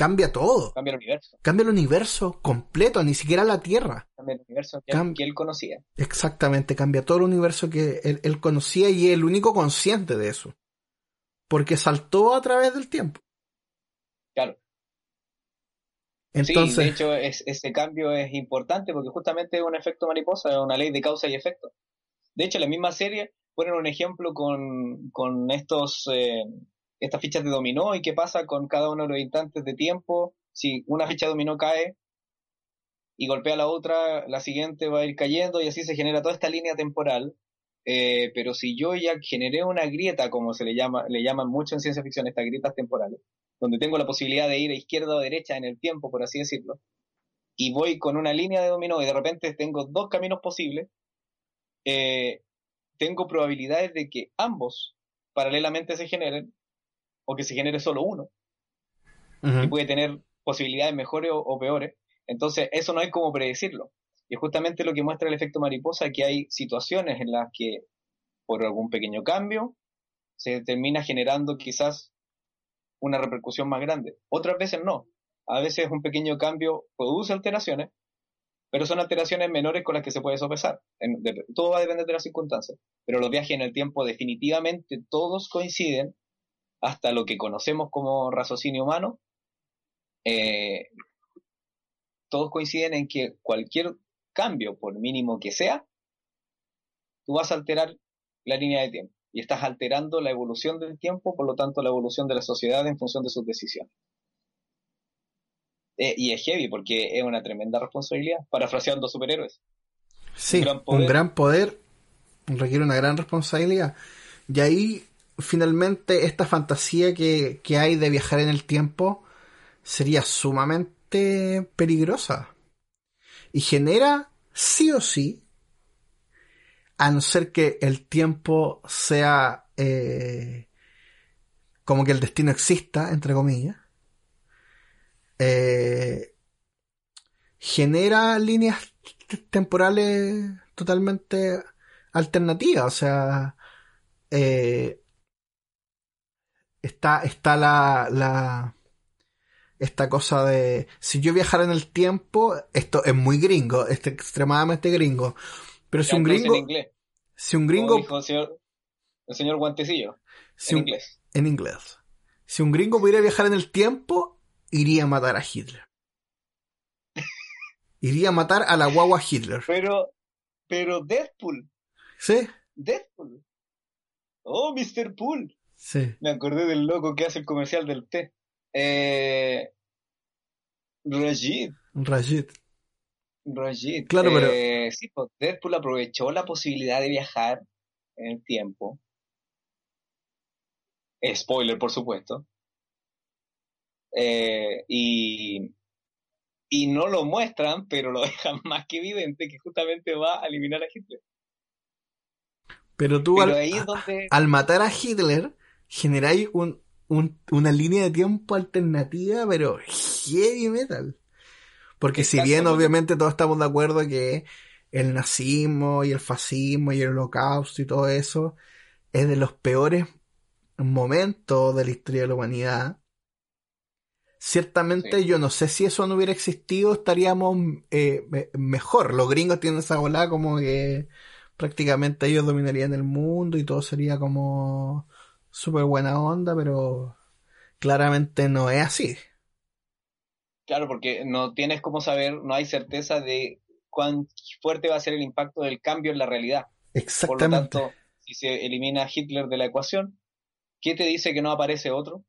cambia todo. cambia el universo. Cambia el universo completo, ni siquiera la Tierra. Cambia el universo que, Cam- que él conocía. Exactamente, cambia todo el universo que él, él conocía y es el único consciente de eso. Porque saltó a través del tiempo. Claro. Entonces, sí, de hecho, es- ese cambio es importante porque justamente es un efecto mariposa, es una ley de causa y efecto. De hecho, la misma serie ponen un ejemplo con, con estos, eh, estas fichas de dominó y qué pasa con cada uno de los instantes de tiempo. Si una ficha de dominó cae y golpea la otra, la siguiente va a ir cayendo y así se genera toda esta línea temporal. Eh, pero si yo ya generé una grieta, como se le llama, le llaman mucho en ciencia ficción, estas grietas temporales, donde tengo la posibilidad de ir a izquierda o derecha en el tiempo, por así decirlo, y voy con una línea de dominó y de repente tengo dos caminos posibles, eh, tengo probabilidades de que ambos paralelamente se generen o que se genere solo uno ujú, y puede tener posibilidades mejores o, o peores. Entonces, eso no hay como predecirlo. Y es justamente lo que muestra el efecto mariposa, que hay situaciones en las que por algún pequeño cambio se termina generando quizás una repercusión más grande. Otras veces no. A veces un pequeño cambio produce alteraciones, pero son alteraciones menores con las que se puede sopesar. En- de- todo va a depender de las circunstancias. Pero los viajes en el tiempo definitivamente todos coinciden hasta lo que conocemos como raciocinio humano, eh, todos coinciden en que cualquier cambio, por mínimo que sea, tú vas a alterar la línea de tiempo. Y estás alterando la evolución del tiempo, por lo tanto la evolución de la sociedad en función de sus decisiones. Eh, y es heavy porque es una tremenda responsabilidad, parafraseando superhéroes. sí, un gran un poder. gran poder requiere una gran responsabilidad. Y ahí, finalmente, esta fantasía que, que hay de viajar en el tiempo sería sumamente peligrosa. Y genera, sí o sí, a no ser que el tiempo sea eh, como que el destino exista, entre comillas, eh, genera líneas temporales totalmente alternativas. O sea, eh, está, está la, la, esta cosa de si yo viajara en el tiempo, esto es muy gringo, es extremadamente gringo. Pero si un gringo, si un gringo, dijo el señor, el señor Guantecillo, si en un- inglés. en inglés, si un gringo pudiera viajar en el tiempo, iría a matar a Hitler. Iría a matar a la guagua Hitler. Pero, pero Deadpool, ¿Sí? Deadpool. Oh, Mr. Pool. Sí. Me acordé del loco que hace el comercial del té. Eh, Rajid, Rajid. Rajid. Claro, pero- Eh, sí, pues Deadpool aprovechó la posibilidad de viajar en el tiempo. Spoiler, por supuesto. Eh, y, y no lo muestran, pero lo dejan más que evidente que justamente va a eliminar a Hitler. Pero tú Pero al, ahí es donde... al matar a Hitler generáis un, un- una línea de tiempo alternativa, pero heavy metal. Porque si bien obviamente todos estamos de acuerdo que el nazismo y el fascismo y el holocausto y todo eso es de los peores momentos de la historia de la humanidad. Ciertamente Sí. yo no sé si eso no hubiera existido, estaríamos eh, me- mejor. Los gringos tienen esa bola como que prácticamente ellos dominarían el mundo y todo sería como súper buena onda, pero claramente no es así. Claro, porque no tienes como saber, no hay certeza de cuán fuerte va a ser el impacto del cambio en la realidad. Por lo Exactamente. tanto, si se elimina Hitler de la ecuación, ¿qué te dice que no aparece otro?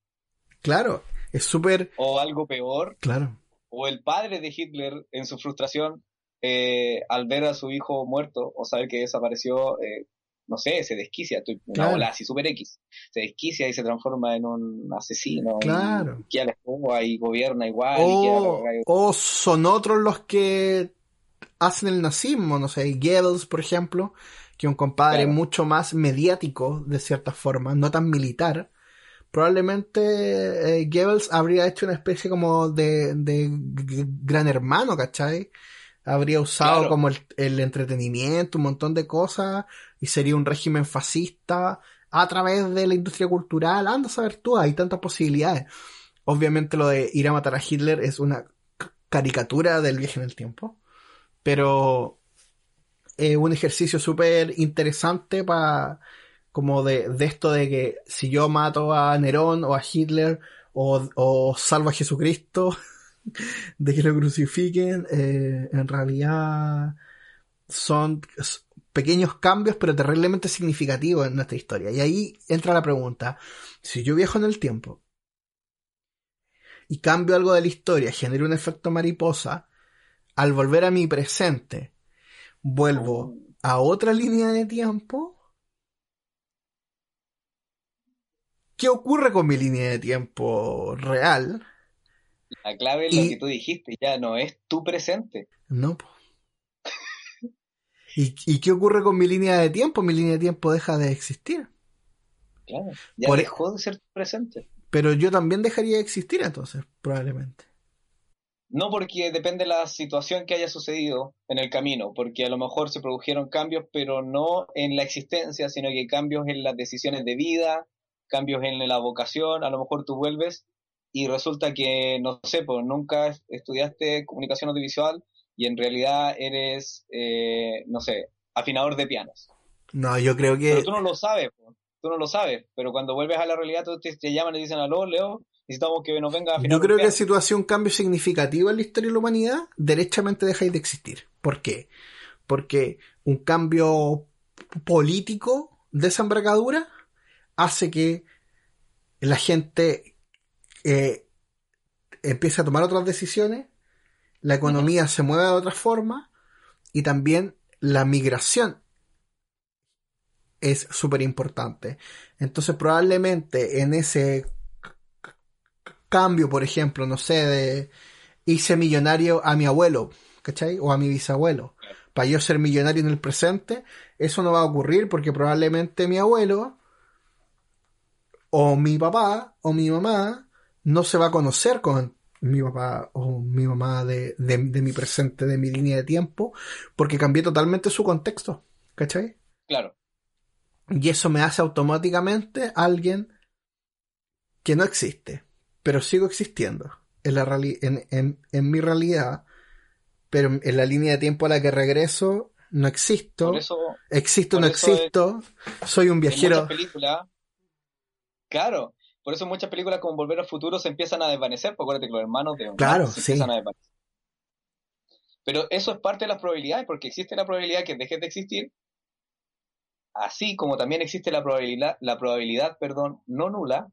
Claro, es súper O algo peor, claro. o el padre de Hitler en su frustración eh, al ver a su hijo muerto o saber que desapareció, eh, no sé, se desquicia, estoy una Claro. bola así super X, se desquicia y se transforma en un asesino, Claro. y la escoba y gobierna igual, y O, cagada. o son otros los que hacen el nazismo, no sé, Goebbels, por ejemplo, que es un compadre Claro. mucho más mediático, de cierta forma, no tan militar. Probablemente eh, Goebbels habría hecho una especie como de, de gran hermano, ¿cachai? Habría usado Claro. como el, el entretenimiento, un montón de cosas, y sería un régimen fascista a través de la industria cultural. Anda a saber tú, hay tantas posibilidades. Obviamente lo de ir a matar a Hitler es una caricatura del viaje en el tiempo, pero es un ejercicio súper interesante para como de, de esto de que si yo mato a Nerón o a Hitler o, o salvo a Jesucristo de que lo crucifiquen, eh, en realidad son pequeños cambios pero terriblemente significativos en nuestra historia. Y ahí entra la pregunta, si yo viajo en el tiempo y cambio algo de la historia, genero un efecto mariposa, al volver a mi presente, vuelvo a otra línea de tiempo. ¿Qué ocurre con mi línea de tiempo real? La clave es lo Y- que tú dijiste, ya no es tu presente. No. ¿Y, ¿Y qué ocurre con mi línea de tiempo? Mi línea de tiempo deja de existir. Claro, ya Por- dejó de ser tu presente. Pero yo también dejaría de existir entonces, probablemente. No porque depende de la situación que haya sucedido en el camino, porque a lo mejor se produjeron cambios, pero no en la existencia, sino que cambios en las decisiones de vida, cambios en la vocación, a lo mejor tú vuelves y resulta que, no sé, pues nunca es- estudiaste comunicación audiovisual y en realidad eres, eh, no sé, afinador de pianos. No, yo creo que... Pero tú no lo sabes, pues, tú no lo sabes, pero cuando vuelves a la realidad te, te llaman y dicen, aló, Leo, necesitamos que nos venga a afinar Yo creo que piano". si tú haces un cambio significativo en la historia de la humanidad, derechamente dejáis de existir. ¿Por qué? Porque un cambio político de esa envergadura hace que la gente eh, empiece a tomar otras decisiones, la economía se mueve de otra forma y también la migración es súper importante. Entonces probablemente en ese cambio, por ejemplo, no sé, de hice millonario a mi abuelo, ¿cachai? O a mi bisabuelo. Para yo ser millonario en el presente, eso no va a ocurrir porque probablemente mi abuelo o mi papá o mi mamá no se va a conocer con mi papá o mi mamá de, de, de mi presente, de mi línea de tiempo, porque cambié totalmente su contexto, ¿cachai? Claro. Y eso me hace automáticamente alguien que no existe, pero sigo existiendo en, la reali- en, en, en mi realidad, pero en la línea de tiempo a la que regreso no existo, eso existo no es- existo, soy un en viajero. muchas películas, claro, por eso muchas películas como Volver al Futuro se empiezan a desvanecer, porque acuérdate que los hermanos de Claro, se sí. empiezan a desvanecer. Pero eso es parte de las probabilidades, porque existe la probabilidad que dejes de existir, así como también existe la probabilidad, la probabilidad, perdón, no nula,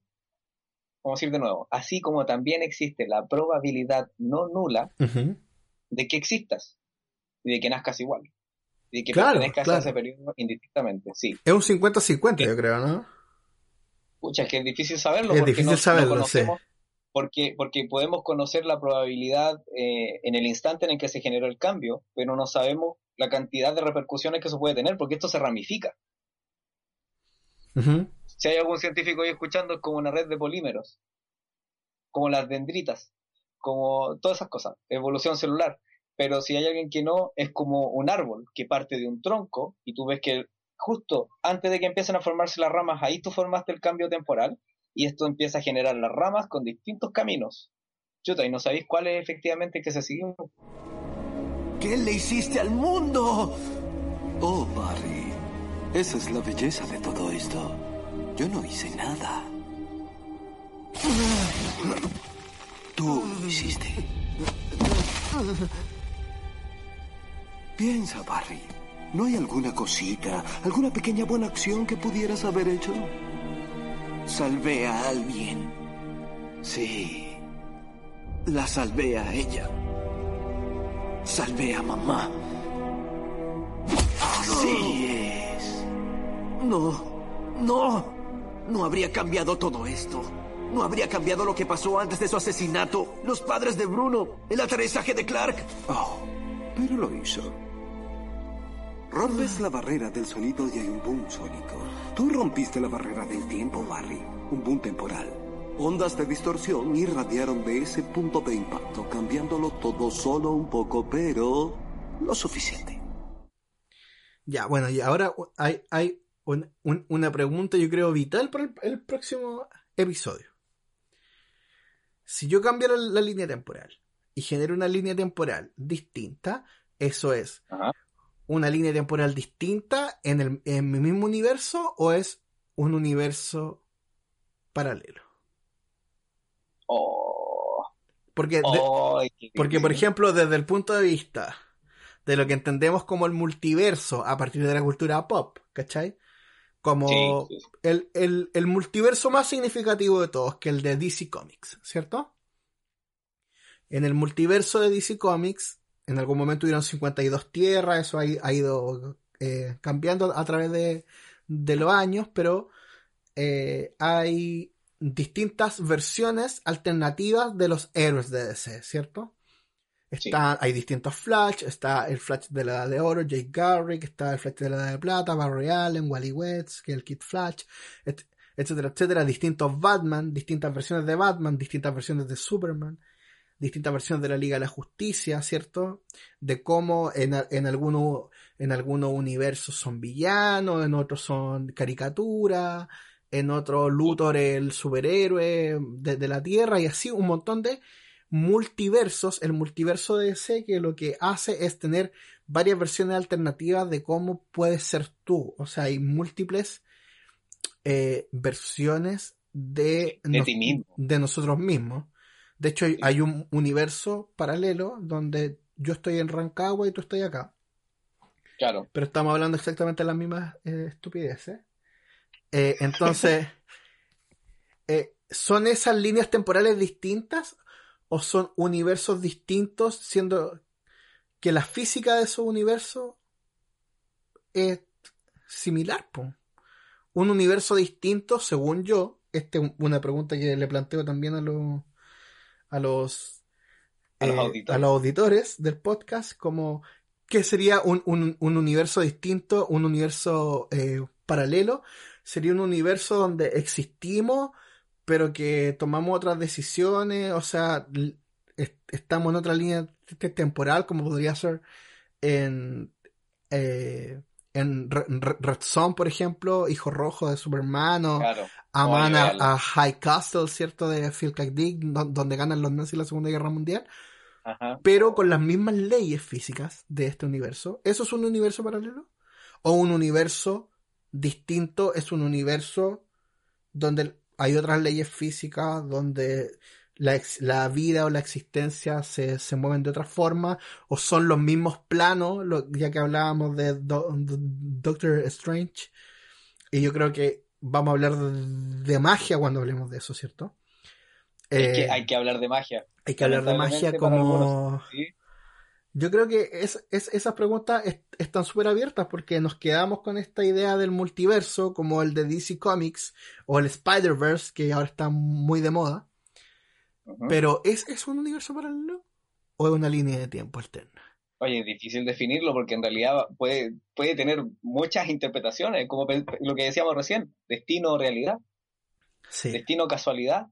vamos a decir de nuevo, así como también existe la probabilidad no nula de que existas y de que nazcas igual. Y de que Claro, pertenezcas claro. a ese periodo indistintamente, sí. Es un 50-50, yo creo, ¿no? Pucha, es que es difícil saberlo. Es porque difícil no- no saberlo, conocemos- Porque, porque podemos conocer la probabilidad eh, en el instante en el que se generó el cambio, pero no sabemos la cantidad de repercusiones que eso puede tener, porque esto se ramifica. Si hay algún científico ahí escuchando, es como una red de polímeros, como las dendritas, como todas esas cosas, evolución celular. Pero si hay alguien que no, es como un árbol que parte de un tronco y tú ves que justo antes de que empiecen a formarse las ramas, ahí tú formaste el cambio temporal y esto empieza a generar las ramas con distintos caminos. Chuta, y no sabéis cuál es efectivamente que se siguió. ¿Qué le hiciste al mundo? Oh, Barry. Esa es la belleza de todo esto. Yo no hice nada. Tú lo hiciste. Piensa, Barry. ¿No hay alguna cosita, alguna pequeña buena acción que pudieras haber hecho? Salvé a alguien. Sí. La salvé a ella. Salvé a mamá. Así es. No, no. No habría cambiado todo esto. No habría cambiado lo que pasó antes de su asesinato. Los padres de Bruno. El aterrizaje de Clark. Oh, pero lo hizo. Rompes la barrera del sonido y hay un boom sónico. Tú rompiste la barrera del tiempo, Barry. Un boom temporal. Ondas de distorsión irradiaron de ese punto de impacto, cambiándolo todo solo un poco, pero Lo suficiente. Ya, bueno, y ahora hay, hay un- un- una pregunta, yo creo, vital para el, el próximo episodio. Si yo cambiara la, la línea temporal y genero una línea temporal distinta, eso es Ajá. Una línea temporal distinta en, el, en mi mismo universo o es un universo paralelo. Oh, Porque, oh, porque, por ejemplo, desde el punto de vista de lo que entendemos como el multiverso a partir de la cultura pop, ¿cachai? Como Sí, sí, sí. el, el- el multiverso más significativo de todos, que el de DC Comics, ¿cierto? En el multiverso de DC Comics, en algún momento hubieron 52 tierras, eso ha, ido eh, cambiando a través de, de los años, pero eh, hay distintas versiones alternativas de los héroes de DC, ¿cierto? Sí. Está, Hay distintos Flash, está el Flash de la Edad de Oro, Jake Garrick, está el Flash de la Edad de Plata, Barry Allen, Wally West, que es el Kid Flash, et- etcétera, etcétera. Distintos Batman, distintas versiones de Batman, distintas versiones de Superman, distintas versiones de la Liga de la Justicia, ¿cierto? De cómo en, en, alguno- en algunos universos son villanos, en otros son caricaturas, en otros Luthor es el superhéroe de, de la Tierra y así un montón de multiversos, el multiverso de DC que lo que hace es tener varias versiones alternativas de cómo puedes ser tú. O sea, hay múltiples eh, versiones de, De nos- ti mismo. de nosotros mismos. De hecho, hay, un universo paralelo donde yo estoy en Rancagua y tú estás acá. Claro. Pero estamos hablando exactamente de las mismas eh, estupideces. Eh, entonces, eh, ¿son esas líneas temporales distintas o son universos distintos, siendo que la física de esos universos es similar? po? Un universo distinto, según yo, esta es una pregunta que le planteo también a los a los A los eh, auditores. a los auditores del podcast, como ¿qué sería un, un- un universo distinto, un universo eh, paralelo? Sería un universo donde existimos, pero que tomamos otras decisiones, o sea, est- estamos en otra línea temporal, como podría ser en, eh, en Re- Re- Red Son, por ejemplo, Hijo Rojo de Superman, o Claro. aman a, High Castle, ¿cierto? De Phil K. Dick, do- donde ganan los nazis la Segunda Guerra Mundial, Ajá. pero con las mismas leyes físicas de este universo. ¿Eso es un universo paralelo? ¿O un universo distinto es un universo donde hay otras leyes físicas, donde la, ex- la vida o la existencia se, se mueven de otra forma, o son los mismos planos, lo- ya que hablábamos de Do- Do- Doctor Strange, y yo creo que vamos a hablar de, magia cuando hablemos de eso, ¿cierto? Es que Eh, hay que hablar de magia. hay que hablar de magia como... Yo creo que es, es- esas preguntas es- están súper abiertas porque nos quedamos con esta idea del multiverso como el de DC Comics o el Spider-Verse que ahora está muy de moda. Pero ¿es, ¿es un universo paralelo o es una línea de tiempo alterna? Oye, es difícil definirlo porque en realidad puede, puede tener muchas interpretaciones, como lo que decíamos recién, destino o realidad, Sí. destino o casualidad.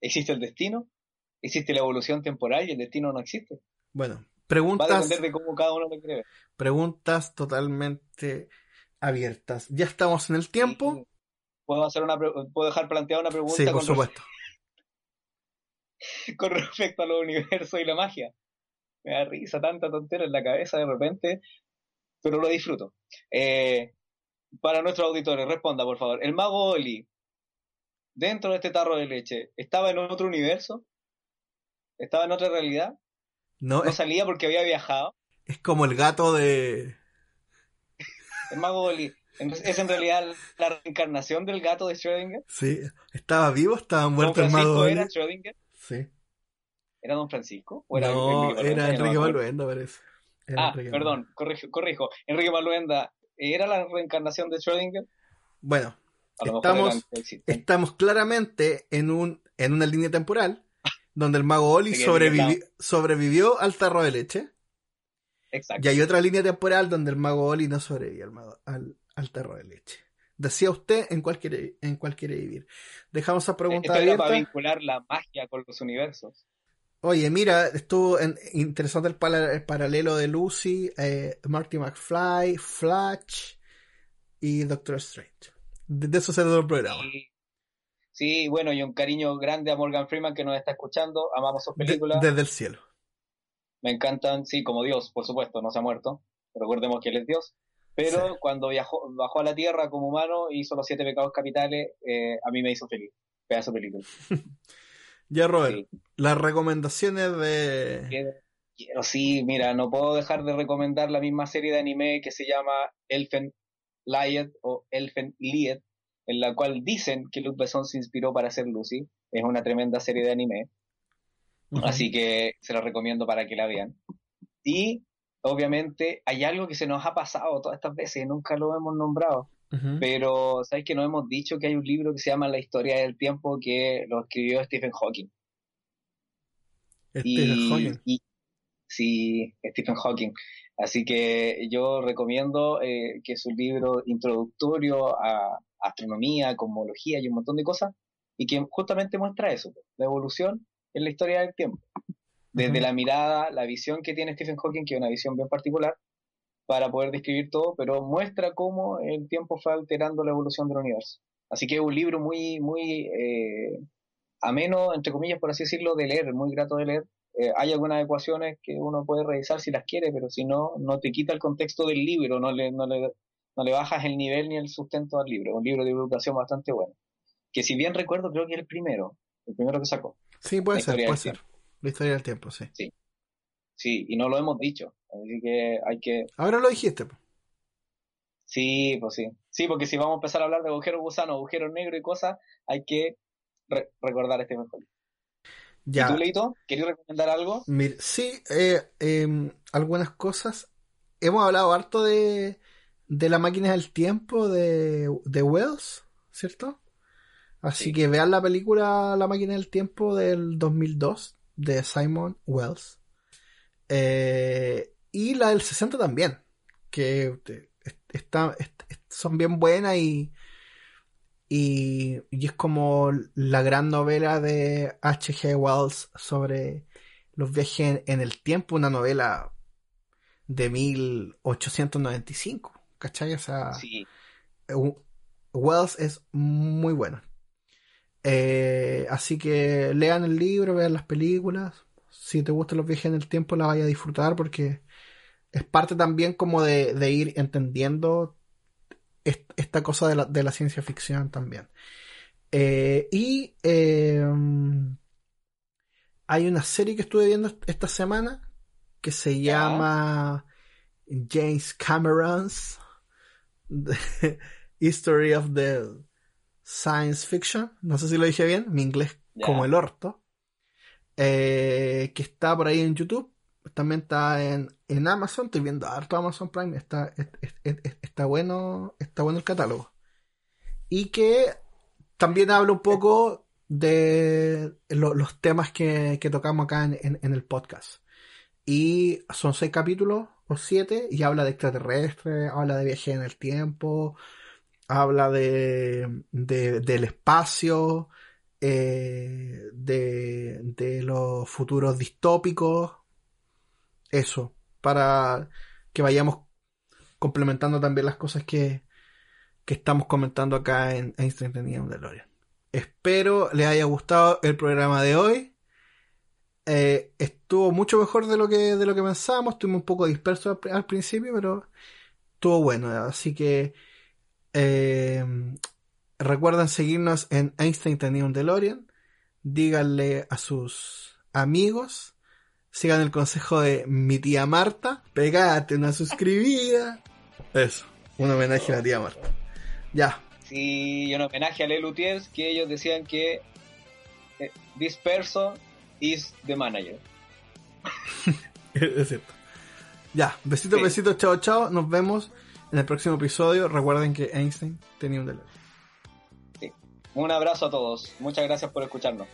¿Existe el destino? ¿Existe la evolución temporal y el destino no existe? Bueno, Va a preguntas, depender de cómo cada uno lo cree. preguntas totalmente abiertas. Ya estamos en el tiempo. ¿Puedo, hacer una, ¿Puedo dejar planteada una pregunta Sí, por con, supuesto. con respecto a los universos y la magia? Me da risa tanta tontera en la cabeza de repente, pero lo disfruto. Eh, para nuestros auditores, responda por favor. ¿El mago Oli, dentro de este tarro de leche, estaba en otro universo? ¿Estaba en otra realidad? No, ¿No es, salía porque había viajado? es como el gato de... ¿El mago Oli es en realidad la reencarnación del gato de Schrödinger? Sí, estaba vivo, estaba ¿Don muerto el mago. era Oli? Schrödinger? Sí. ¿Era Don Francisco? ¿O era No, Enrique era Enrique. Maluenda, parece. Era Ah, Enrique perdón, corrijo, corrijo. Enrique Maluenda, ¿era la reencarnación de Schrödinger? Bueno, Estamos- estamos claramente en un en una línea temporal donde el mago Oli sobrevivió al tarro de leche Exacto. y hay otra línea temporal donde el mago Oli no sobrevivió al, mago- al, al tarro de leche. Decía usted en cuál quiere, en cuál quiere vivir. Dejamos esa pregunta Esto era para abierta. vincular la magia con los universos. Oye, mira, estuvo en- interesante el, paralelo de Lucy, eh, Marty McFly, Flash y Doctor Strange. De, de eso se el programa. Sí. Sí, bueno, y un cariño grande a Morgan Freeman que nos está escuchando. Amamos sus De- películas. desde el cielo. Me encantan, sí, como Dios, por supuesto, no se ha muerto. Recordemos que él es Dios. Pero Sí. cuando viajó, bajó a la tierra como humano, hizo los siete pecados capitales, eh, a mí me hizo feliz. Pedazo de película. Ya, Robert, Sí. las recomendaciones de... Quiero, quiero, sí, mira, no puedo dejar de recomendar la misma serie de anime que se llama Elfen Lied o Elfen Lied, en la cual dicen que Luc Besson se inspiró para hacer Lucy. Es una tremenda serie de anime. Ujú. Así que se los recomiendo para que la vean. Y obviamente hay algo que se nos ha pasado todas estas veces y nunca lo hemos nombrado. Pero, ¿sabes que nos hemos dicho que hay un libro que se llama La historia del tiempo que lo escribió Stephen Hawking? Stephen Hawking. y- sí, Stephen Hawking. Así que yo recomiendo eh, que es un libro introductorio a astronomía, cosmología y un montón de cosas, y que justamente muestra eso, la evolución en la historia del tiempo. Desde la mirada, la visión que tiene Stephen Hawking, que es una visión bien particular, para poder describir todo, pero muestra cómo el tiempo fue alterando la evolución del universo. Así que es un libro muy, muy eh, ameno, entre comillas, por así decirlo, de leer, muy grato de leer. Eh, hay algunas ecuaciones que uno puede revisar si las quiere, pero si no, no te quita el contexto del libro, no le, no le, no le bajas el nivel ni el sustento al libro. Es un libro de divulgación bastante bueno. Que si bien recuerdo, creo que es el primero, el primero que sacó. Sí, puede ser, puede ser. tiempo. La historia del tiempo, sí. Sí, y no lo hemos dicho. Así que hay que... Ahora lo dijiste. Sí, pues sí. Sí, porque si vamos a empezar a hablar de agujeros gusanos, agujeros negros y cosas, hay que re- recordar este mejor. ¿Y Ya. tú, Leito? ¿Querías recomendar algo? Mir- sí, eh, em, algunas cosas. Hemos hablado harto de, de la máquina del tiempo de, de Wells, ¿cierto? Así Sí. que vean la película La máquina del tiempo del 2002 de Simon Wells. Eh, y la del 60 también, que te- est- está, est- est- son bien buenas y, y, y es como la gran novela de H.G. Wells sobre los viajes en, en el tiempo, una novela de 1895, ¿cachai? O sea, Sí. uh, Wells es muy bueno. Eh, así que lean el libro, vean las películas. Si te gustan los viajes en el tiempo, la vaya a disfrutar porque es parte también como de, de ir entendiendo est- esta cosa de la, de la ciencia ficción también. Eh, y eh, hay una serie que estuve viendo est- esta semana que se llama James Cameron's History of the Science Fiction. No sé si lo dije bien, mi inglés como el orto. Eh, que está por ahí en YouTube. También está en, en Amazon. Estoy viendo harto Amazon Prime. Está, es- es- es- está bueno. Está bueno el catálogo. Y que también habla un poco de lo- los temas que, que tocamos acá en, en- en el podcast. Y son seis capítulos o siete. Y habla de extraterrestres, habla de viaje en el tiempo, habla de, de- del espacio, eh, de, de los futuros distópicos. Eso, para que vayamos complementando también las cosas que, que estamos comentando acá en Einstein tenía un DeLorean. Espero les haya gustado el programa de hoy. Eh, estuvo mucho mejor de lo que de lo que pensábamos. Estuvimos un poco dispersos al, al principio, pero estuvo bueno. Así que eh, recuerden seguirnos en Einstein tenía un DeLorean. Díganle a sus amigos. Sigan el consejo de mi tía Marta. Pegate una suscribida. Eso, un homenaje a la tía Marta. Ya, Sí, y un homenaje a Les Luthiers, que ellos decían que eh, this person is the manager. es cierto. Ya, besitos, Sí. besitos, chao, chao. Nos vemos en el próximo episodio. Recuerden que Einstein tenía un DeLorean. Un abrazo a todos. Muchas gracias por escucharnos.